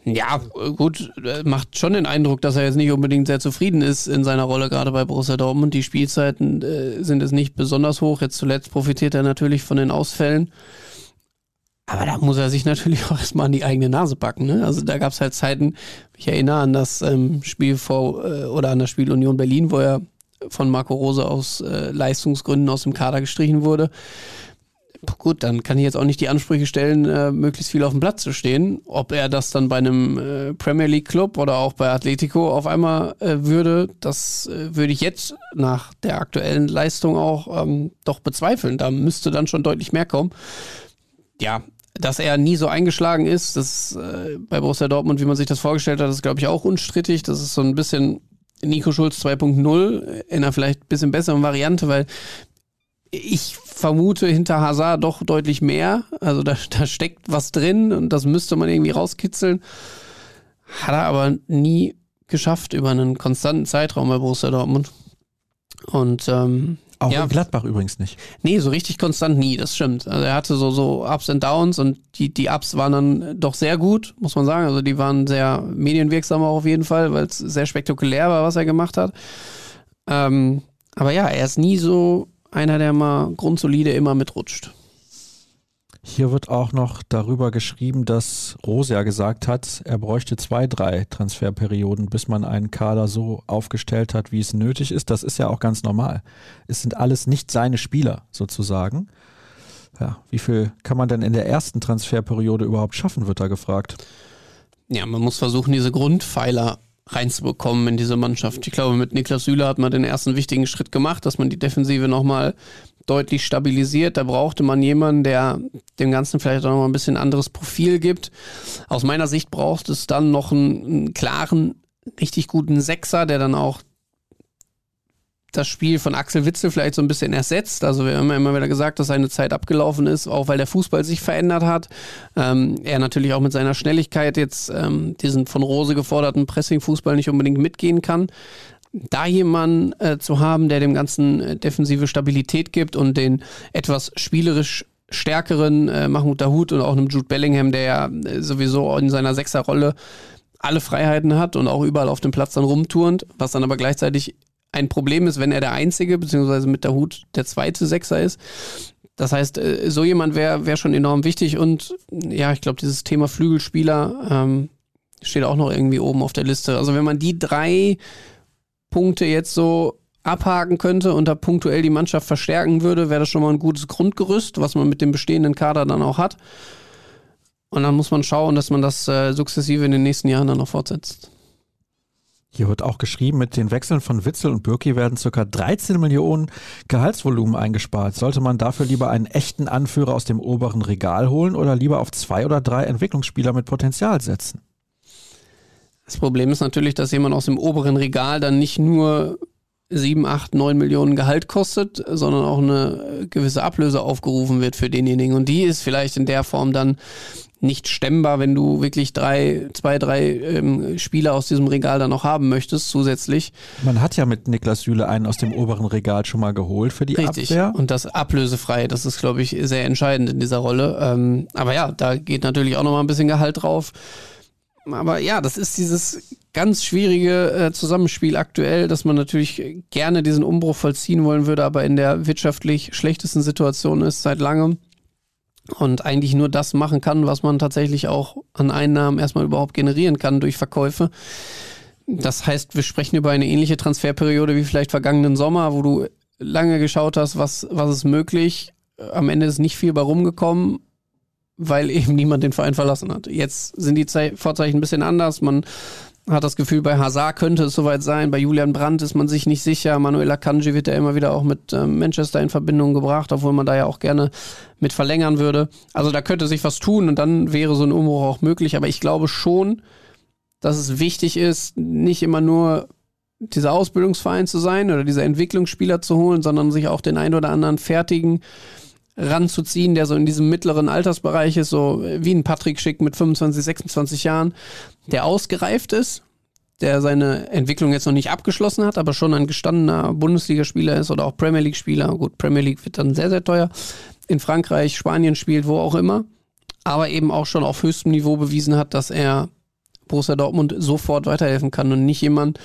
[SPEAKER 2] Ja, gut, äh, macht schon den Eindruck, dass er jetzt nicht unbedingt sehr zufrieden ist in seiner Rolle, gerade bei Borussia Dortmund. Die Spielzeiten äh, sind jetzt nicht besonders hoch. Jetzt zuletzt profitiert er natürlich von den Ausfällen. Aber da muss er sich natürlich auch erstmal an die eigene Nase packen. Ne? Also da gab es halt Zeiten, ich erinnere an das ähm, Spiel vor äh, oder an das Spiel Union Berlin, wo er von Marco Rose aus äh, Leistungsgründen aus dem Kader gestrichen wurde. Gut, dann kann ich jetzt auch nicht die Ansprüche stellen, äh, möglichst viel auf dem Platz zu stehen. Ob er das dann bei einem äh, Premier League Club oder auch bei Atletico auf einmal äh, würde, das äh, würde ich jetzt nach der aktuellen Leistung auch ähm, doch bezweifeln. Da müsste dann schon deutlich mehr kommen. Ja, dass er nie so eingeschlagen ist, das äh, bei Borussia Dortmund, wie man sich das vorgestellt hat, ist glaube ich auch unstrittig. Das ist so ein bisschen Nico Schulz 2.0 in einer vielleicht bisschen besseren Variante, weil ich vermute hinter Hazard doch deutlich mehr. Also da, da steckt was drin und das müsste man irgendwie rauskitzeln. Hat er aber nie geschafft über einen konstanten Zeitraum bei Borussia Dortmund. Und ähm,
[SPEAKER 1] Auch
[SPEAKER 2] Ja.
[SPEAKER 1] in Gladbach übrigens nicht.
[SPEAKER 2] Nee, so richtig konstant nie, das stimmt. Also er hatte so, so Ups und Downs und die, die Ups waren dann doch sehr gut, muss man sagen. Also die waren sehr medienwirksam auch auf jeden Fall, weil es sehr spektakulär war, was er gemacht hat. Ähm, aber ja, er ist nie so einer, der mal grundsolide immer mitrutscht.
[SPEAKER 1] Hier wird auch noch darüber geschrieben, dass Rose ja gesagt hat, er bräuchte zwei, drei Transferperioden, bis man einen Kader so aufgestellt hat, wie es nötig ist. Das ist ja auch ganz normal. Es sind alles nicht seine Spieler sozusagen. Ja, wie viel kann man denn in der ersten Transferperiode überhaupt schaffen, wird da gefragt.
[SPEAKER 2] Ja, man muss versuchen, diese Grundpfeiler reinzubekommen in diese Mannschaft. Ich glaube, mit Niklas Süle hat man den ersten wichtigen Schritt gemacht, dass man die Defensive nochmal deutlich stabilisiert. Da brauchte man jemanden, der dem Ganzen vielleicht auch noch ein bisschen anderes Profil gibt. Aus meiner Sicht braucht es dann noch einen, einen klaren, richtig guten Sechser, der dann auch das Spiel von Axel Witzel vielleicht so ein bisschen ersetzt. Also wir haben ja immer wieder gesagt, dass seine Zeit abgelaufen ist, auch weil der Fußball sich verändert hat. Ähm, er natürlich auch mit seiner Schnelligkeit jetzt ähm, diesen von Rose geforderten Pressing-Fußball nicht unbedingt mitgehen kann. Da jemanden äh, zu haben, der dem Ganzen äh, defensive Stabilität gibt und den etwas spielerisch stärkeren äh, Mahmoud Dahoud und auch einem Jude Bellingham, der ja äh, sowieso in seiner Sechserrolle alle Freiheiten hat und auch überall auf dem Platz dann rumturnt, was dann aber gleichzeitig ein Problem ist, wenn er der Einzige, beziehungsweise mit Hut der zweite Sechser ist. Das heißt, äh, so jemand wäre wär schon enorm wichtig und ja, ich glaube, dieses Thema Flügelspieler ähm, steht auch noch irgendwie oben auf der Liste. Also wenn man die drei Punkte jetzt so abhaken könnte und da punktuell die Mannschaft verstärken würde, wäre das schon mal ein gutes Grundgerüst, was man mit dem bestehenden Kader dann auch hat. Und dann muss man schauen, dass man das äh, sukzessive in den nächsten Jahren dann noch fortsetzt.
[SPEAKER 1] Hier wird auch geschrieben, mit den Wechseln von Witzel und Birki werden ca. 13 Millionen Gehaltsvolumen eingespart. Sollte man dafür lieber einen echten Anführer aus dem oberen Regal holen oder lieber auf zwei oder drei Entwicklungsspieler mit Potenzial setzen?
[SPEAKER 2] Das Problem ist natürlich, dass jemand aus dem oberen Regal dann nicht nur 7, 8, 9 Millionen Gehalt kostet, sondern auch eine gewisse Ablöse aufgerufen wird für denjenigen. Und die ist vielleicht in der Form dann nicht stemmbar, wenn du wirklich drei, zwei, drei ähm, Spieler aus diesem Regal dann noch haben möchtest, zusätzlich.
[SPEAKER 1] Man hat ja mit Niklas Süle einen aus dem oberen Regal schon mal geholt für die
[SPEAKER 2] Richtig.
[SPEAKER 1] Abwehr.
[SPEAKER 2] Und das ablösefrei, das ist, glaube ich, sehr entscheidend in dieser Rolle. Ähm, aber ja, da geht natürlich auch noch mal ein bisschen Gehalt drauf. Aber ja, das ist dieses ganz schwierige äh, Zusammenspiel aktuell, dass man natürlich gerne diesen Umbruch vollziehen wollen würde, aber in der wirtschaftlich schlechtesten Situation ist seit langem und eigentlich nur das machen kann, was man tatsächlich auch an Einnahmen erstmal überhaupt generieren kann durch Verkäufe. Das heißt, wir sprechen über eine ähnliche Transferperiode wie vielleicht vergangenen Sommer, wo du lange geschaut hast, was, was ist möglich. Am Ende ist nicht viel bei rumgekommen, weil eben niemand den Verein verlassen hat. Jetzt sind die Ze Vorzeichen ein bisschen anders. Man hat das Gefühl, bei Hazard könnte es soweit sein. Bei Julian Brandt ist man sich nicht sicher. Manuel Akanji wird ja immer wieder auch mit äh, Manchester in Verbindung gebracht, obwohl man da ja auch gerne mit verlängern würde. Also da könnte sich was tun und dann wäre so ein Umbruch auch möglich. Aber ich glaube schon, dass es wichtig ist, nicht immer nur dieser Ausbildungsverein zu sein oder dieser Entwicklungsspieler zu holen, sondern sich auch den ein oder anderen fertigen ranzuziehen, der so in diesem mittleren Altersbereich ist, so wie ein Patrick Schick mit 25, 26 Jahren, der ausgereift ist, der seine Entwicklung jetzt noch nicht abgeschlossen hat, aber schon ein gestandener Bundesligaspieler ist oder auch Premier League-Spieler. Gut, Premier League wird dann sehr, sehr teuer. In Frankreich, Spanien spielt, wo auch immer. Aber eben auch schon auf höchstem Niveau bewiesen hat, dass er Borussia Dortmund sofort weiterhelfen kann und nicht jemand,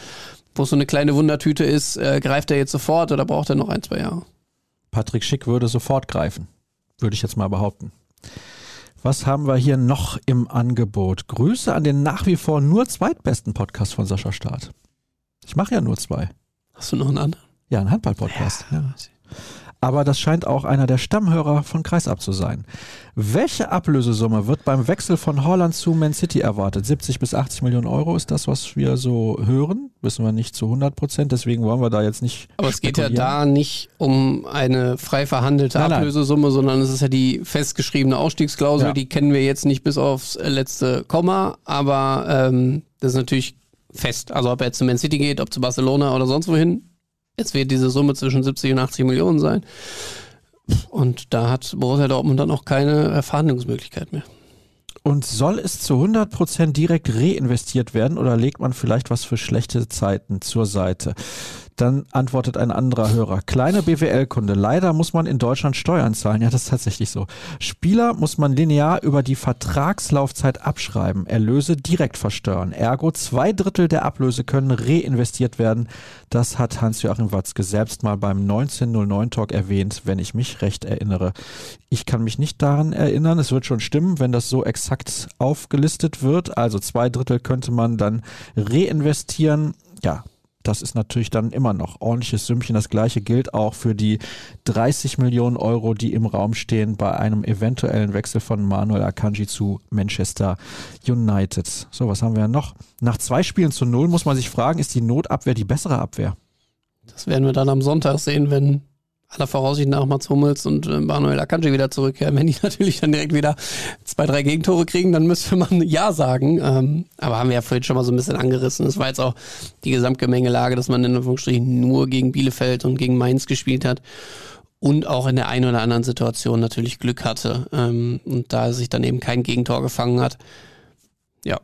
[SPEAKER 2] wo es so eine kleine Wundertüte ist, äh, greift er jetzt sofort oder braucht er noch ein, zwei Jahre.
[SPEAKER 1] Patrick Schick würde sofort greifen, würde ich jetzt mal behaupten. Was haben wir hier noch im Angebot? Grüße an den nach wie vor nur zweitbesten Podcast von Sascha Staat. Ich mache ja nur zwei.
[SPEAKER 2] Hast du noch einen anderen?
[SPEAKER 1] Ja, einen Handball-Podcast. Ja. Ja aber das scheint auch einer der Stammhörer von Kreisab zu sein. Welche Ablösesumme wird beim Wechsel von Holland zu Man City erwartet? 70 bis 80 Millionen Euro ist das, was wir so hören. Wissen wir nicht zu 100 Prozent, deswegen wollen wir da jetzt nicht.
[SPEAKER 2] Aber es geht ja da nicht um eine frei verhandelte nein, Ablösesumme, nein. sondern es ist ja die festgeschriebene Ausstiegsklausel. Ja. Die kennen wir jetzt nicht bis aufs letzte Komma, aber ähm, das ist natürlich fest. Also ob er jetzt zu Man City geht, ob zu Barcelona oder sonst wohin, Jetzt wird diese Summe zwischen 70 und 80 Millionen sein. Und da hat Borussia Dortmund dann auch keine Verhandlungsmöglichkeit mehr.
[SPEAKER 1] Und soll es zu 100% direkt reinvestiert werden oder legt man vielleicht was für schlechte Zeiten zur Seite? Dann antwortet ein anderer Hörer. Kleine BWL-Kunde. Leider muss man in Deutschland Steuern zahlen. Ja, das ist tatsächlich so. Spieler muss man linear über die Vertragslaufzeit abschreiben. Erlöse direkt versteuern. Ergo zwei Drittel der Ablöse können reinvestiert werden. Das hat Hans-Joachim Watzke selbst mal beim 1909 Talk erwähnt, wenn ich mich recht erinnere. Ich kann mich nicht daran erinnern. Es wird schon stimmen, wenn das so exakt aufgelistet wird. Also zwei Drittel könnte man dann reinvestieren. Ja, das ist natürlich dann immer noch ordentliches Sümmchen. Das gleiche gilt auch für die 30 Millionen Euro, die im Raum stehen bei einem eventuellen Wechsel von Manuel Akanji zu Manchester United. So, was haben wir noch? Nach zwei Spielen zu null muss man sich fragen, ist die Notabwehr die bessere Abwehr?
[SPEAKER 2] Das werden wir dann am Sonntag sehen, wenn aller Voraussicht nach Mats Hummels und äh, Manuel Akanji wieder zurückkehren. Wenn die natürlich dann direkt wieder zwei, drei Gegentore kriegen, dann müsste man Ja sagen. Ähm, aber haben wir ja vorhin schon mal so ein bisschen angerissen. Es war jetzt auch die Gesamtgemengelage, dass man in Anführungsstrichen nur gegen Bielefeld und gegen Mainz gespielt hat und auch in der einen oder anderen Situation natürlich Glück hatte ähm, und da sich dann eben kein Gegentor gefangen hat. Ja.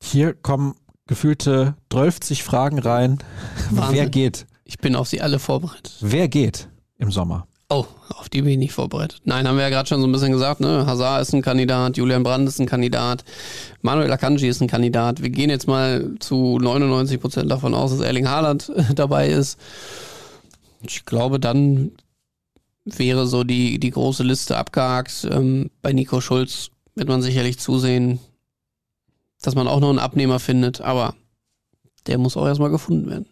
[SPEAKER 1] Hier kommen gefühlte 12 Fragen rein. Wahnsinn. Wer geht?
[SPEAKER 2] Ich bin auf sie alle vorbereitet.
[SPEAKER 1] Wer geht im Sommer?
[SPEAKER 2] Oh, auf die bin ich nicht vorbereitet. Nein, haben wir ja gerade schon so ein bisschen gesagt, ne? Hazard ist ein Kandidat, Julian Brandt ist ein Kandidat, Manuel Akanji ist ein Kandidat. Wir gehen jetzt mal zu 99 Prozent davon aus, dass Erling Haaland dabei ist. Ich glaube, dann wäre so die, die große Liste abgehakt. Ähm, bei Nico Schulz wird man sicherlich zusehen, dass man auch noch einen Abnehmer findet, aber der muss auch erstmal gefunden werden.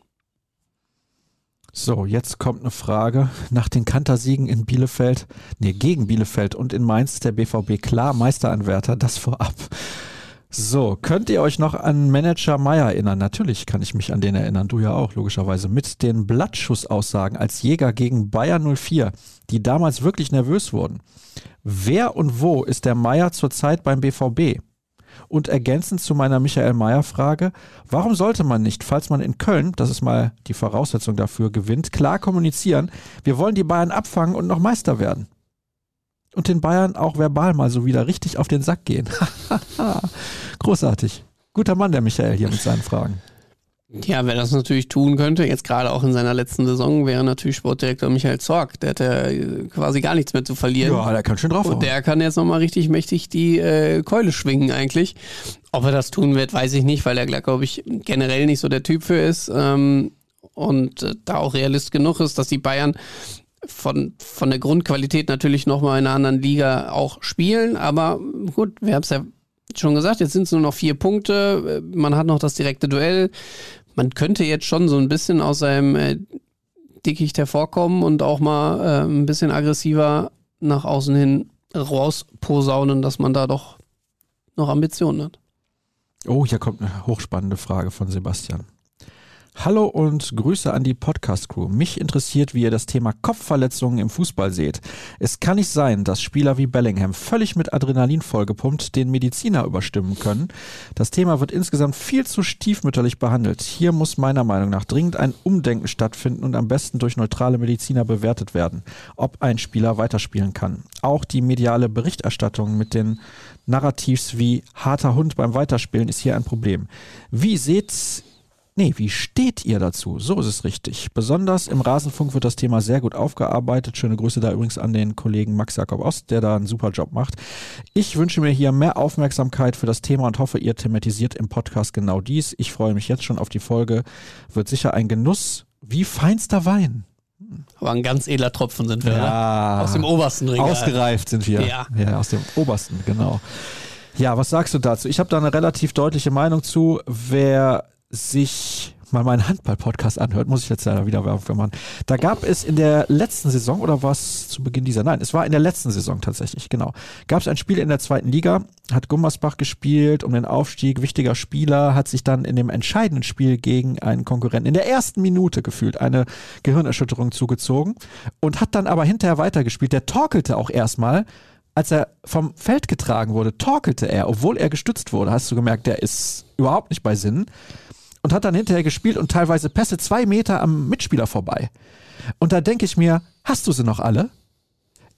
[SPEAKER 1] So, jetzt kommt eine Frage. Nach den Kantersiegen in Bielefeld, nee, gegen Bielefeld und in Mainz der BVB klar Meisteranwärter, das vorab. So, könnt ihr euch noch an Manager Meyer erinnern? Natürlich kann ich mich an den erinnern, du ja auch, logischerweise. Mit den Blattschuss-Aussagen als Jäger gegen Bayern 04, die damals wirklich nervös wurden. Wer und wo ist der Meyer zurzeit beim BVB? Und ergänzend zu meiner Michael Mayer-Frage, warum sollte man nicht, falls man in Köln, das ist mal die Voraussetzung dafür, gewinnt, klar kommunizieren, wir wollen die Bayern abfangen und noch Meister werden? und den Bayern auch verbal mal so wieder richtig auf den Sack gehen. Großartig. Guter Mann, der Michael hier mit seinen Fragen.
[SPEAKER 2] Ja, wer das natürlich tun könnte, jetzt gerade auch in seiner letzten Saison, wäre natürlich Sportdirektor Michael Zorg. Der hat ja äh, quasi gar nichts mehr zu verlieren.
[SPEAKER 1] Ja, der kann schon drauf.
[SPEAKER 2] Und der kann jetzt nochmal richtig mächtig die äh, Keule schwingen eigentlich. Ob er das tun wird, weiß ich nicht, weil er, glaube ich, generell nicht so der Typ für ist. Ähm, und äh, da auch realist genug ist, dass die Bayern von, von der Grundqualität natürlich nochmal in einer anderen Liga auch spielen. Aber gut, wir haben es ja schon gesagt, jetzt sind es nur noch vier Punkte. Man hat noch das direkte Duell man könnte jetzt schon so ein bisschen aus seinem äh, Dickicht hervorkommen und auch mal äh, ein bisschen aggressiver nach außen hin rausposaunen, dass man da doch noch Ambitionen hat.
[SPEAKER 1] Oh, hier kommt eine hochspannende Frage von Sebastian. Hallo und Grüße an die Podcast-Crew. Mich interessiert, wie ihr das Thema Kopfverletzungen im Fußball seht. Es kann nicht sein, dass Spieler wie Bellingham völlig mit Adrenalin vollgepumpt den Mediziner überstimmen können. Das Thema wird insgesamt viel zu stiefmütterlich behandelt. Hier muss meiner Meinung nach dringend ein Umdenken stattfinden und am besten durch neutrale Mediziner bewertet werden, ob ein Spieler weiterspielen kann. Auch die mediale Berichterstattung mit den Narrativs wie harter Hund beim Weiterspielen ist hier ein Problem. Wie seht Nee, wie steht ihr dazu? So ist es richtig. Besonders im Rasenfunk wird das Thema sehr gut aufgearbeitet. Schöne Grüße da übrigens an den Kollegen Max Jakob Ost, der da einen super Job macht. Ich wünsche mir hier mehr Aufmerksamkeit für das Thema und hoffe, ihr thematisiert im Podcast genau dies. Ich freue mich jetzt schon auf die Folge. Wird sicher ein Genuss wie feinster Wein.
[SPEAKER 2] Aber ein ganz edler Tropfen sind wir,
[SPEAKER 1] ja,
[SPEAKER 2] oder? Aus dem obersten Regal.
[SPEAKER 1] Ausgereift sind wir.
[SPEAKER 2] Ja.
[SPEAKER 1] ja, aus dem obersten, genau. Ja, was sagst du dazu? Ich habe da eine relativ deutliche Meinung zu. Wer sich mal meinen Handball-Podcast anhört, muss ich jetzt leider wieder Werbung machen. Da gab es in der letzten Saison, oder war es zu Beginn dieser? Nein, es war in der letzten Saison tatsächlich, genau. Gab es ein Spiel in der zweiten Liga, hat Gummersbach gespielt um den Aufstieg, wichtiger Spieler, hat sich dann in dem entscheidenden Spiel gegen einen Konkurrenten in der ersten Minute gefühlt eine Gehirnerschütterung zugezogen und hat dann aber hinterher weitergespielt. Der torkelte auch erstmal, als er vom Feld getragen wurde, torkelte er, obwohl er gestützt wurde. Hast du gemerkt, der ist überhaupt nicht bei Sinnen und hat dann hinterher gespielt und teilweise Pässe zwei Meter am Mitspieler vorbei. Und da denke ich mir, hast du sie noch alle?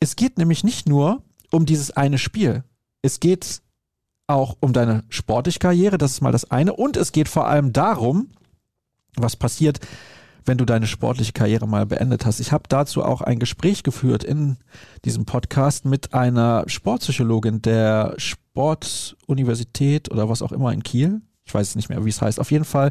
[SPEAKER 1] Es geht nämlich nicht nur um dieses eine Spiel. Es geht auch um deine sportliche Karriere, das ist mal das eine. Und es geht vor allem darum, was passiert, wenn du deine sportliche Karriere mal beendet hast. Ich habe dazu auch ein Gespräch geführt in diesem Podcast mit einer Sportpsychologin der Sportuniversität oder was auch immer in Kiel. Ich weiß nicht mehr, wie es heißt. Auf jeden Fall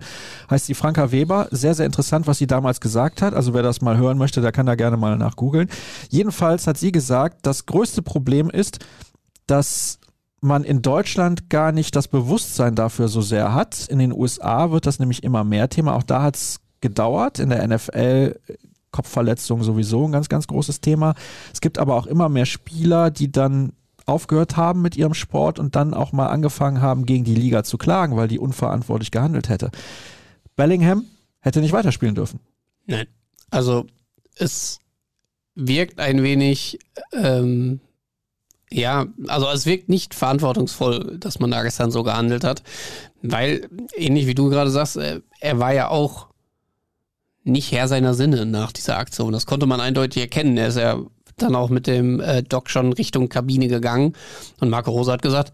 [SPEAKER 1] heißt sie Franka Weber. Sehr, sehr interessant, was sie damals gesagt hat. Also wer das mal hören möchte, der kann da gerne mal nach googeln. Jedenfalls hat sie gesagt, das größte Problem ist, dass man in Deutschland gar nicht das Bewusstsein dafür so sehr hat. In den USA wird das nämlich immer mehr Thema. Auch da hat es gedauert. In der NFL Kopfverletzung sowieso ein ganz, ganz großes Thema. Es gibt aber auch immer mehr Spieler, die dann aufgehört haben mit ihrem Sport und dann auch mal angefangen haben, gegen die Liga zu klagen, weil die unverantwortlich gehandelt hätte. Bellingham hätte nicht weiterspielen dürfen.
[SPEAKER 2] Nein. Also es wirkt ein wenig, ähm, ja, also es wirkt nicht verantwortungsvoll, dass man da gestern so gehandelt hat, weil, ähnlich wie du gerade sagst, äh, er war ja auch nicht Herr seiner Sinne nach dieser Aktion. Das konnte man eindeutig erkennen. Er ist ja dann auch mit dem äh, Doc schon Richtung Kabine gegangen. Und Marco Rosa hat gesagt,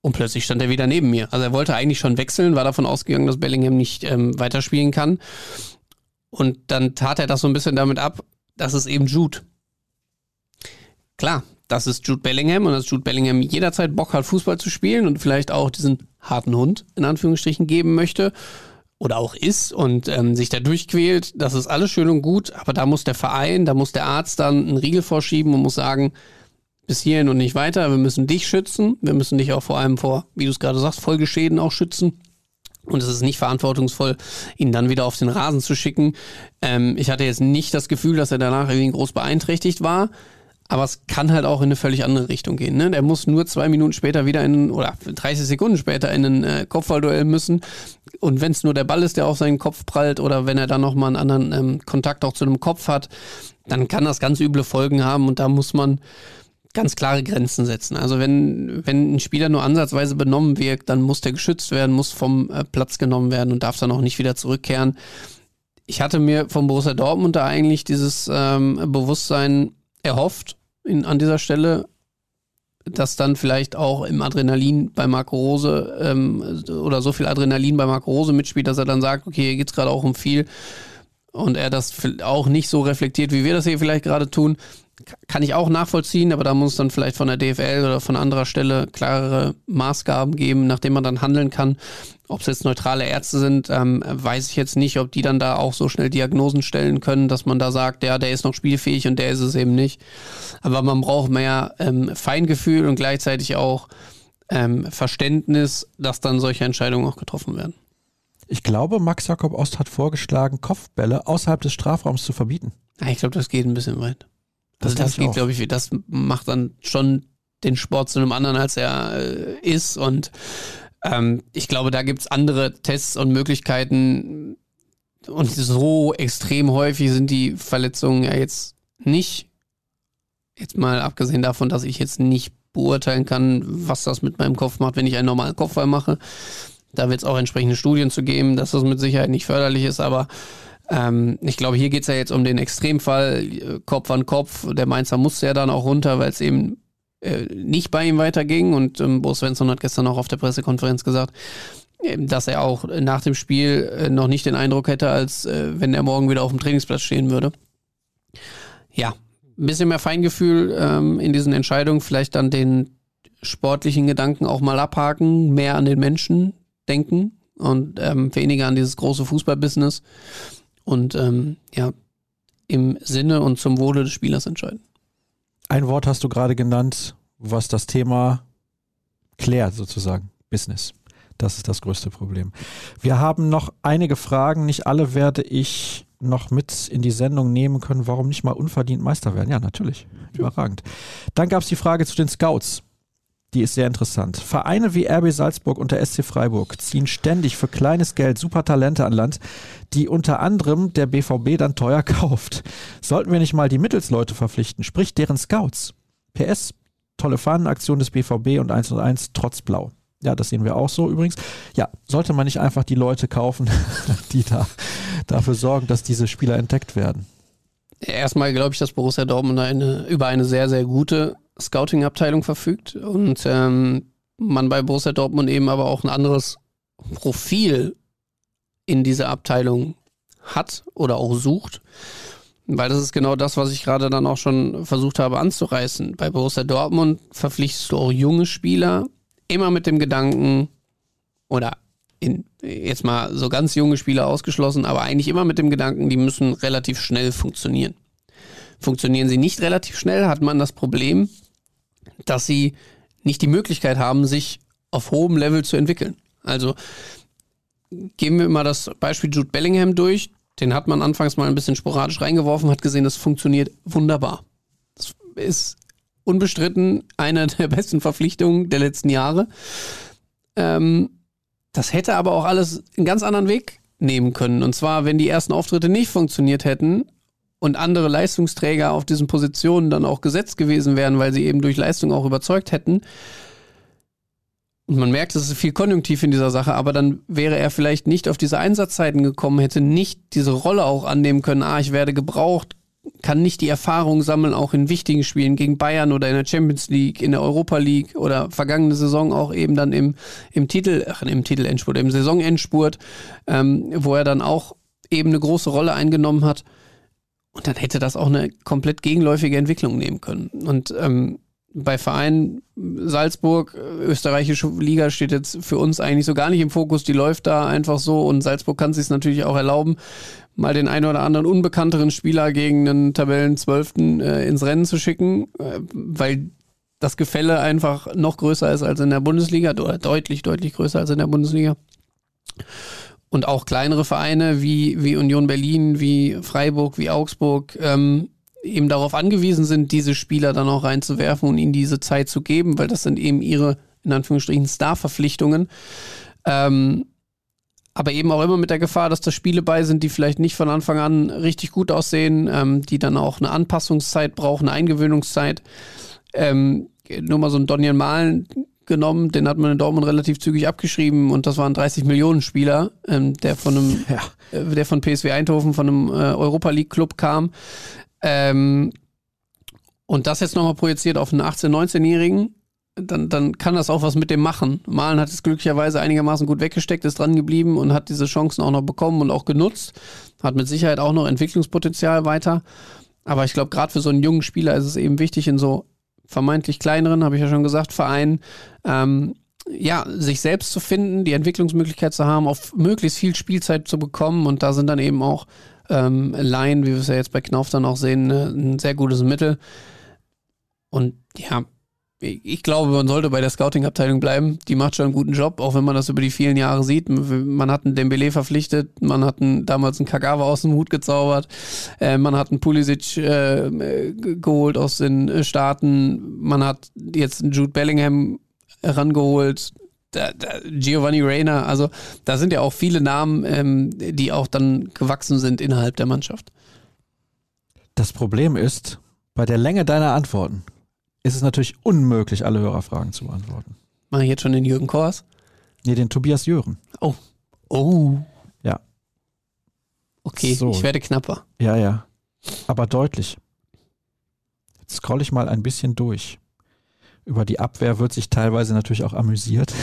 [SPEAKER 2] und plötzlich stand er wieder neben mir. Also er wollte eigentlich schon wechseln, war davon ausgegangen, dass Bellingham nicht ähm, weiterspielen kann. Und dann tat er das so ein bisschen damit ab, das ist eben Jude. Klar, das ist Jude Bellingham und dass Jude Bellingham jederzeit Bock hat, Fußball zu spielen und vielleicht auch diesen harten Hund in Anführungsstrichen geben möchte oder auch ist und ähm, sich da durchquält, das ist alles schön und gut, aber da muss der Verein, da muss der Arzt dann einen Riegel vorschieben und muss sagen, bis hierhin und nicht weiter, wir müssen dich schützen, wir müssen dich auch vor allem vor, wie du es gerade sagst, Folgeschäden auch schützen. Und es ist nicht verantwortungsvoll, ihn dann wieder auf den Rasen zu schicken. Ähm, ich hatte jetzt nicht das Gefühl, dass er danach irgendwie groß beeinträchtigt war. Aber es kann halt auch in eine völlig andere Richtung gehen. Ne? Der muss nur zwei Minuten später wieder in, oder 30 Sekunden später in ein äh, Kopfballduell müssen. Und wenn es nur der Ball ist, der auf seinen Kopf prallt, oder wenn er dann nochmal einen anderen ähm, Kontakt auch zu einem Kopf hat, dann kann das ganz üble Folgen haben. Und da muss man ganz klare Grenzen setzen. Also wenn, wenn ein Spieler nur ansatzweise benommen wirkt, dann muss der geschützt werden, muss vom äh, Platz genommen werden und darf dann auch nicht wieder zurückkehren. Ich hatte mir vom Borussia Dortmund da eigentlich dieses ähm, Bewusstsein erhofft in, an dieser Stelle, dass dann vielleicht auch im Adrenalin bei Marco Rose ähm, oder so viel Adrenalin bei Marco Rose mitspielt, dass er dann sagt, okay, hier geht es gerade auch um viel. Und er das auch nicht so reflektiert, wie wir das hier vielleicht gerade tun, kann ich auch nachvollziehen, aber da muss es dann vielleicht von der DFL oder von anderer Stelle klarere Maßgaben geben, nachdem man dann handeln kann. Ob es jetzt neutrale Ärzte sind, ähm, weiß ich jetzt nicht, ob die dann da auch so schnell Diagnosen stellen können, dass man da sagt, ja, der ist noch spielfähig und der ist es eben nicht. Aber man braucht mehr ähm, Feingefühl und gleichzeitig auch ähm, Verständnis, dass dann solche Entscheidungen auch getroffen werden.
[SPEAKER 1] Ich glaube, Max Jakob Ost hat vorgeschlagen, Kopfbälle außerhalb des Strafraums zu verbieten.
[SPEAKER 2] Ich glaube, das geht ein bisschen weit. Das, also das geht, glaube ich, das macht dann schon den Sport zu einem anderen, als er äh, ist. Und ähm, ich glaube, da gibt es andere Tests und Möglichkeiten. Und so extrem häufig sind die Verletzungen ja jetzt nicht. Jetzt mal abgesehen davon, dass ich jetzt nicht beurteilen kann, was das mit meinem Kopf macht, wenn ich einen normalen Kopfball mache. Da wird es auch entsprechende Studien zu geben, dass das mit Sicherheit nicht förderlich ist, aber ähm, ich glaube, hier geht es ja jetzt um den Extremfall, äh, Kopf an Kopf. Der Mainzer musste ja dann auch runter, weil es eben äh, nicht bei ihm weiterging. Und ähm, Bo Svensson hat gestern auch auf der Pressekonferenz gesagt, äh, dass er auch nach dem Spiel äh, noch nicht den Eindruck hätte, als äh, wenn er morgen wieder auf dem Trainingsplatz stehen würde. Ja, ein bisschen mehr Feingefühl ähm, in diesen Entscheidungen, vielleicht dann den sportlichen Gedanken auch mal abhaken, mehr an den Menschen denken und ähm, weniger an dieses große Fußballbusiness und ähm, ja, im Sinne und zum Wohle des Spielers entscheiden.
[SPEAKER 1] Ein Wort hast du gerade genannt, was das Thema klärt, sozusagen. Business. Das ist das größte Problem. Wir haben noch einige Fragen. Nicht alle werde ich noch mit in die Sendung nehmen können. Warum nicht mal unverdient Meister werden? Ja, natürlich. Überragend. Dann gab es die Frage zu den Scouts die ist sehr interessant. Vereine wie RB Salzburg und der SC Freiburg ziehen ständig für kleines Geld super Talente an Land, die unter anderem der BVB dann teuer kauft. Sollten wir nicht mal die Mittelsleute verpflichten, sprich deren Scouts? PS, tolle Fahnenaktion des BVB und 1 und 1 trotz Blau. Ja, das sehen wir auch so übrigens. Ja, sollte man nicht einfach die Leute kaufen, die da dafür sorgen, dass diese Spieler entdeckt werden?
[SPEAKER 2] Erstmal glaube ich, dass Borussia Dortmund eine, über eine sehr, sehr gute Scouting-Abteilung verfügt und ähm, man bei Borussia Dortmund eben aber auch ein anderes Profil in dieser Abteilung hat oder auch sucht. Weil das ist genau das, was ich gerade dann auch schon versucht habe anzureißen. Bei Borussia Dortmund verpflichtest du auch junge Spieler, immer mit dem Gedanken, oder in, jetzt mal so ganz junge Spieler ausgeschlossen, aber eigentlich immer mit dem Gedanken, die müssen relativ schnell funktionieren. Funktionieren sie nicht relativ schnell, hat man das Problem, dass sie nicht die Möglichkeit haben, sich auf hohem Level zu entwickeln. Also gehen wir mal das Beispiel Jude Bellingham durch. Den hat man anfangs mal ein bisschen sporadisch reingeworfen, hat gesehen, das funktioniert wunderbar. Das ist unbestritten eine der besten Verpflichtungen der letzten Jahre. Ähm, das hätte aber auch alles einen ganz anderen Weg nehmen können. Und zwar, wenn die ersten Auftritte nicht funktioniert hätten, und andere Leistungsträger auf diesen Positionen dann auch gesetzt gewesen wären, weil sie eben durch Leistung auch überzeugt hätten. Und man merkt, es ist viel Konjunktiv in dieser Sache, aber dann wäre er vielleicht nicht auf diese Einsatzzeiten gekommen, hätte nicht diese Rolle auch annehmen können, ah, ich werde gebraucht, kann nicht die Erfahrung sammeln, auch in wichtigen Spielen gegen Bayern oder in der Champions League, in der Europa League oder vergangene Saison auch eben dann im, im Titel, ach, im Titelendspurt, im Saisonendspurt, ähm, wo er dann auch eben eine große Rolle eingenommen hat. Und dann hätte das auch eine komplett gegenläufige Entwicklung nehmen können. Und ähm, bei Vereinen Salzburg, österreichische Liga steht jetzt für uns eigentlich so gar nicht im Fokus. Die läuft da einfach so und Salzburg kann sich natürlich auch erlauben, mal den einen oder anderen unbekannteren Spieler gegen einen Tabellenzwölften äh, ins Rennen zu schicken, äh, weil das Gefälle einfach noch größer ist als in der Bundesliga oder deutlich, deutlich größer als in der Bundesliga und auch kleinere Vereine wie, wie Union Berlin, wie Freiburg, wie Augsburg ähm, eben darauf angewiesen sind, diese Spieler dann auch reinzuwerfen und ihnen diese Zeit zu geben, weil das sind eben ihre, in Anführungsstrichen, Star-Verpflichtungen. Ähm, aber eben auch immer mit der Gefahr, dass da Spiele bei sind, die vielleicht nicht von Anfang an richtig gut aussehen, ähm, die dann auch eine Anpassungszeit brauchen, eine Eingewöhnungszeit. Ähm, nur mal so ein Donian Malen, genommen, den hat man in Dortmund relativ zügig abgeschrieben und das war ein 30 Millionen Spieler, ähm, der von einem, ja. äh, der von PSW Eindhoven, von einem äh, Europa League Club kam. Ähm, Und das jetzt nochmal projiziert auf einen 18-, 19-Jährigen, dann, dann kann das auch was mit dem machen. Malen hat es glücklicherweise einigermaßen gut weggesteckt, ist dran geblieben und hat diese Chancen auch noch bekommen und auch genutzt. Hat mit Sicherheit auch noch Entwicklungspotenzial weiter. Aber ich glaube, gerade für so einen jungen Spieler ist es eben wichtig, in so vermeintlich kleineren, habe ich ja schon gesagt, Vereinen, ähm, ja, sich selbst zu finden, die Entwicklungsmöglichkeit zu haben, auf möglichst viel Spielzeit zu bekommen. Und da sind dann eben auch ähm, Laien, wie wir es ja jetzt bei Knauf dann auch sehen, ne, ein sehr gutes Mittel. Und ja, ich glaube, man sollte bei der Scouting-Abteilung bleiben. Die macht schon einen guten Job, auch wenn man das über die vielen Jahre sieht. Man hat einen Dembele verpflichtet, man hat einen, damals einen Kagawa aus dem Hut gezaubert, äh, man hat einen Pulisic äh, geholt aus den Staaten, man hat jetzt einen Jude Bellingham herangeholt, Giovanni Reyna, also da sind ja auch viele Namen, ähm, die auch dann gewachsen sind innerhalb der Mannschaft.
[SPEAKER 1] Das Problem ist, bei der Länge deiner Antworten ist es natürlich unmöglich, alle Hörerfragen zu beantworten.
[SPEAKER 2] Mach ich jetzt schon den Jürgen Kors?
[SPEAKER 1] Nee, den Tobias Jören.
[SPEAKER 2] Oh. Oh.
[SPEAKER 1] Ja.
[SPEAKER 2] Okay, so. ich werde knapper.
[SPEAKER 1] Ja, ja. Aber deutlich. Jetzt scroll ich mal ein bisschen durch. Über die Abwehr wird sich teilweise natürlich auch amüsiert.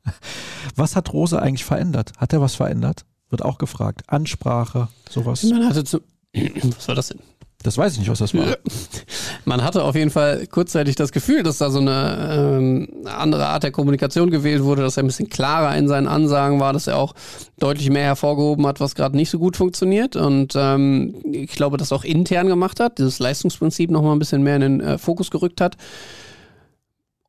[SPEAKER 1] was hat Rose eigentlich verändert? Hat er was verändert? Wird auch gefragt. Ansprache, sowas.
[SPEAKER 2] Man hatte zu was war das denn?
[SPEAKER 1] Das weiß ich nicht, was das war.
[SPEAKER 2] Man hatte auf jeden Fall kurzzeitig das Gefühl, dass da so eine ähm, andere Art der Kommunikation gewählt wurde, dass er ein bisschen klarer in seinen Ansagen war, dass er auch deutlich mehr hervorgehoben hat, was gerade nicht so gut funktioniert. Und ähm, ich glaube, das auch intern gemacht hat, dieses Leistungsprinzip nochmal ein bisschen mehr in den äh, Fokus gerückt hat.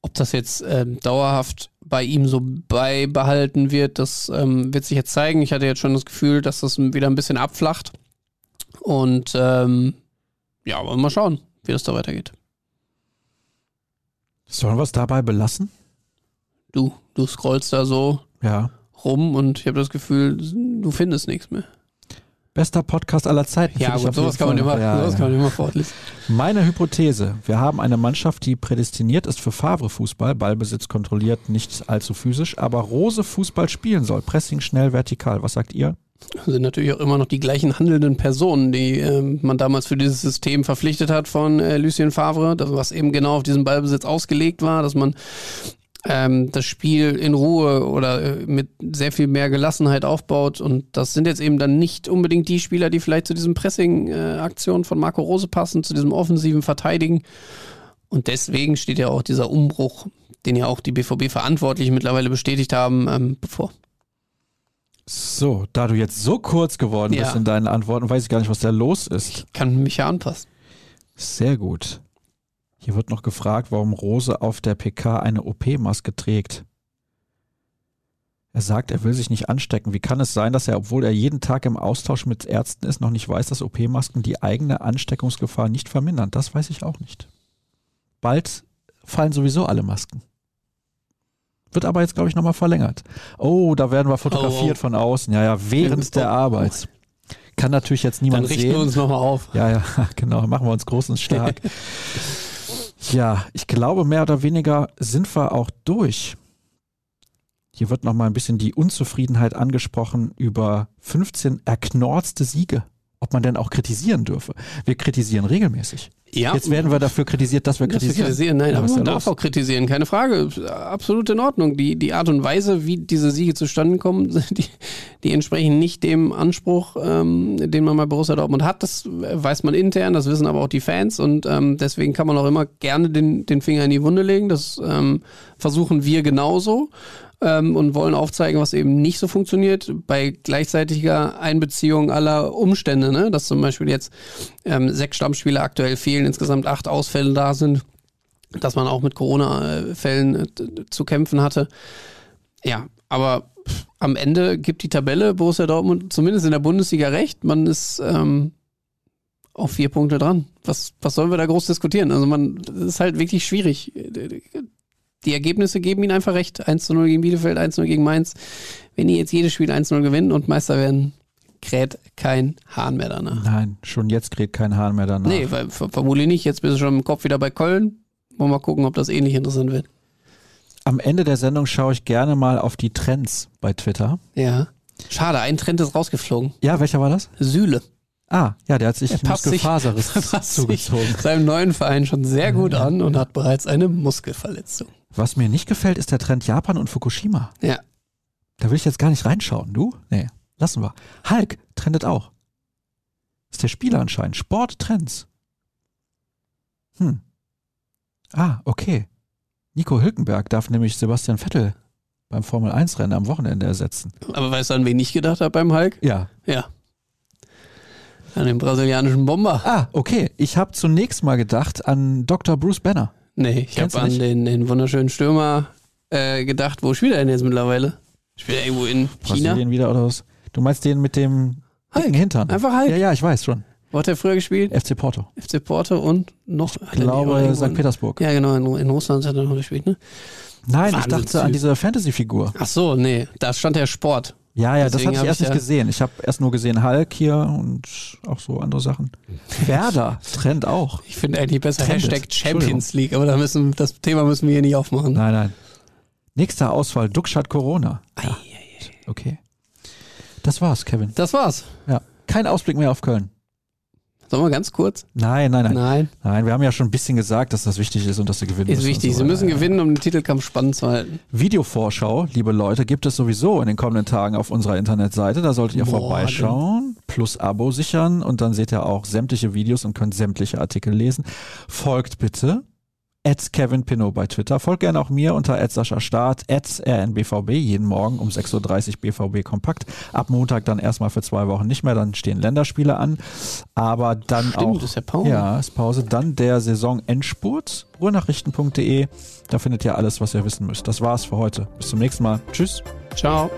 [SPEAKER 2] Ob das jetzt ähm, dauerhaft bei ihm so beibehalten wird, das ähm, wird sich jetzt zeigen. Ich hatte jetzt schon das Gefühl, dass das wieder ein bisschen abflacht. Und ähm, ja, aber mal schauen, wie das da weitergeht.
[SPEAKER 1] Sollen wir es dabei belassen?
[SPEAKER 2] Du, du scrollst da so
[SPEAKER 1] ja.
[SPEAKER 2] rum und ich habe das Gefühl, du findest nichts mehr.
[SPEAKER 1] Bester Podcast aller Zeiten.
[SPEAKER 2] Ja, gut, sowas, kann man, immer, ja, sowas ja. kann man immer fortlesen.
[SPEAKER 1] Meine Hypothese: Wir haben eine Mannschaft, die prädestiniert ist für Favre-Fußball, Ballbesitz kontrolliert, nicht allzu physisch, aber Rose Fußball spielen soll. Pressing schnell, vertikal. Was sagt ihr?
[SPEAKER 2] Sind natürlich auch immer noch die gleichen handelnden Personen, die äh, man damals für dieses System verpflichtet hat von äh, Lucien Favre, das, was eben genau auf diesen Ballbesitz ausgelegt war, dass man ähm, das Spiel in Ruhe oder äh, mit sehr viel mehr Gelassenheit aufbaut. Und das sind jetzt eben dann nicht unbedingt die Spieler, die vielleicht zu diesem Pressing-Aktion von Marco Rose passen, zu diesem offensiven Verteidigen. Und deswegen steht ja auch dieser Umbruch, den ja auch die BVB-Verantwortlichen mittlerweile bestätigt haben, ähm, bevor.
[SPEAKER 1] So, da du jetzt so kurz geworden ja. bist in deinen Antworten, weiß ich gar nicht, was da los ist.
[SPEAKER 2] Ich kann mich ja anpassen.
[SPEAKER 1] Sehr gut. Hier wird noch gefragt, warum Rose auf der PK eine OP-Maske trägt. Er sagt, er will sich nicht anstecken. Wie kann es sein, dass er, obwohl er jeden Tag im Austausch mit Ärzten ist, noch nicht weiß, dass OP-Masken die eigene Ansteckungsgefahr nicht vermindern? Das weiß ich auch nicht. Bald fallen sowieso alle Masken. Wird aber jetzt, glaube ich, nochmal verlängert. Oh, da werden wir fotografiert oh, oh. von außen. Ja, ja, während der Arbeit. Kann natürlich jetzt niemand sehen. Dann richten
[SPEAKER 2] wir uns nochmal auf.
[SPEAKER 1] Ja, ja, genau. Machen wir uns groß und stark. ja, ich glaube, mehr oder weniger sind wir auch durch. Hier wird nochmal ein bisschen die Unzufriedenheit angesprochen über 15 erknorzte Siege. Ob man denn auch kritisieren dürfe. Wir kritisieren regelmäßig. Ja. Jetzt werden wir dafür kritisiert, dass wir dass kritisieren. Wir kritisieren.
[SPEAKER 2] Nein, ja, aber man darf los? auch kritisieren, keine Frage. Absolut in Ordnung. Die, die Art und Weise, wie diese Siege zustande kommen, die, die entsprechen nicht dem Anspruch, ähm, den man bei Borussia Dortmund hat. Das weiß man intern, das wissen aber auch die Fans und ähm, deswegen kann man auch immer gerne den, den Finger in die Wunde legen. Das ähm, versuchen wir genauso ähm, und wollen aufzeigen, was eben nicht so funktioniert, bei gleichzeitiger Einbeziehung aller Umstände, ne? dass zum Beispiel jetzt ähm, sechs Stammspieler aktuell fehlen, insgesamt acht Ausfälle da sind, dass man auch mit Corona-Fällen äh, zu kämpfen hatte. Ja, aber am Ende gibt die Tabelle Borussia Dortmund zumindest in der Bundesliga recht. Man ist ähm, auf vier Punkte dran. Was, was sollen wir da groß diskutieren? Also man, das ist halt wirklich schwierig die Ergebnisse geben ihnen einfach recht. 1 zu 0 gegen Bielefeld, 1 zu 0 gegen Mainz. Wenn die jetzt jedes Spiel 1 zu 0 gewinnen und Meister werden, kräht kein Hahn mehr danach.
[SPEAKER 1] Nein, schon jetzt kräht kein Hahn mehr danach.
[SPEAKER 2] Nee, weil, vermutlich nicht. Jetzt bist du schon im Kopf wieder bei Köln. Wollen wir mal gucken, ob das ähnlich interessant wird.
[SPEAKER 1] Am Ende der Sendung schaue ich gerne mal auf die Trends bei Twitter.
[SPEAKER 2] Ja. Schade, ein Trend ist rausgeflogen.
[SPEAKER 1] Ja, welcher war das?
[SPEAKER 2] Sühle.
[SPEAKER 1] Ah, ja, der hat sich
[SPEAKER 2] Er sich-
[SPEAKER 1] Muskelfaserriss
[SPEAKER 2] sich
[SPEAKER 1] zugezogen.
[SPEAKER 2] seinem neuen Verein schon sehr gut an und hat bereits eine Muskelverletzung.
[SPEAKER 1] Was mir nicht gefällt, ist der Trend Japan und Fukushima.
[SPEAKER 2] Ja.
[SPEAKER 1] Da will ich jetzt gar nicht reinschauen. Du? Nee, lassen wir. Hulk trendet auch. Ist der Spieler anscheinend. Sporttrends. Hm. Ah, okay. Nico Hülkenberg darf nämlich Sebastian Vettel beim Formel-1-Rennen am Wochenende ersetzen.
[SPEAKER 2] Aber weißt du, an wen ich gedacht habe beim Hulk?
[SPEAKER 1] Ja.
[SPEAKER 2] Ja. An den brasilianischen Bomber.
[SPEAKER 1] Ah, okay. Ich habe zunächst mal gedacht an Dr. Bruce Banner.
[SPEAKER 2] Nee, ich habe an den, den wunderschönen Stürmer äh, gedacht. Wo spielt er denn jetzt mittlerweile? Spielt er irgendwo in China?
[SPEAKER 1] Brasilien wieder oder was? Du meinst den mit dem
[SPEAKER 2] Hulk.
[SPEAKER 1] Hintern?
[SPEAKER 2] Einfach Hulk.
[SPEAKER 1] Ja, ja, ich weiß schon.
[SPEAKER 2] Wo hat er früher gespielt?
[SPEAKER 1] FC Porto.
[SPEAKER 2] FC Porto und noch.
[SPEAKER 1] Ich glaube St. Petersburg.
[SPEAKER 2] Ja, genau, in, in Russland hat er noch gespielt, ne?
[SPEAKER 1] Nein, ich
[SPEAKER 2] Wahnsinn,
[SPEAKER 1] dachte an diese Fantasy-Figur.
[SPEAKER 2] Ach so, nee, da stand der Sport.
[SPEAKER 1] Ja, ja, das
[SPEAKER 2] Deswegen
[SPEAKER 1] hatte ich
[SPEAKER 2] hab
[SPEAKER 1] erst
[SPEAKER 2] ich
[SPEAKER 1] nicht
[SPEAKER 2] ja-
[SPEAKER 1] gesehen. Ich habe erst nur gesehen Hulk hier und auch so andere Sachen. Werder, Trend auch.
[SPEAKER 2] Ich finde eigentlich besser
[SPEAKER 1] Trendet.
[SPEAKER 2] Hashtag Champions League, aber da müssen, das Thema müssen wir hier nicht aufmachen.
[SPEAKER 1] Nein, nein. Nächster Ausfall, Duxch Corona.
[SPEAKER 2] Ei,
[SPEAKER 1] Okay. Das war's, Kevin.
[SPEAKER 2] Das war's.
[SPEAKER 1] Ja. Kein Ausblick mehr auf Köln.
[SPEAKER 2] Sollen wir ganz kurz?
[SPEAKER 1] Nein, nein, nein.
[SPEAKER 2] Nein,
[SPEAKER 1] Nein, wir haben ja schon ein bisschen gesagt, dass das wichtig ist und dass sie gewinnen
[SPEAKER 2] ist
[SPEAKER 1] müssen.
[SPEAKER 2] wichtig.
[SPEAKER 1] und so
[SPEAKER 2] Sie müssen gewinnen, um den Titelkampf spannend zu halten.
[SPEAKER 1] Videovorschau, liebe Leute, gibt es sowieso in den kommenden Tagen auf unserer Internetseite. Da solltet ihr
[SPEAKER 2] Morgen.
[SPEAKER 1] vorbeischauen, plus Abo sichern und dann seht ihr auch sämtliche Videos und könnt sämtliche Artikel lesen. Folgt bitte at Kevin Pinot bei Twitter. Folgt gerne auch mir unter at Sascha Start, at RNBVB, jeden Morgen um 6.30 Uhr BVB kompakt. Ab Montag dann erstmal für zwei Wochen nicht mehr, dann stehen Länderspiele an. Aber dann
[SPEAKER 2] Stimmt,
[SPEAKER 1] auch.
[SPEAKER 2] ist ja Pause.
[SPEAKER 1] Ja, ist Pause. Dann der Saisonendspurt, ruhrnachrichten.de. Da findet ihr alles, was ihr wissen müsst. Das war's für heute. Bis zum nächsten Mal. Tschüss.
[SPEAKER 2] Ciao.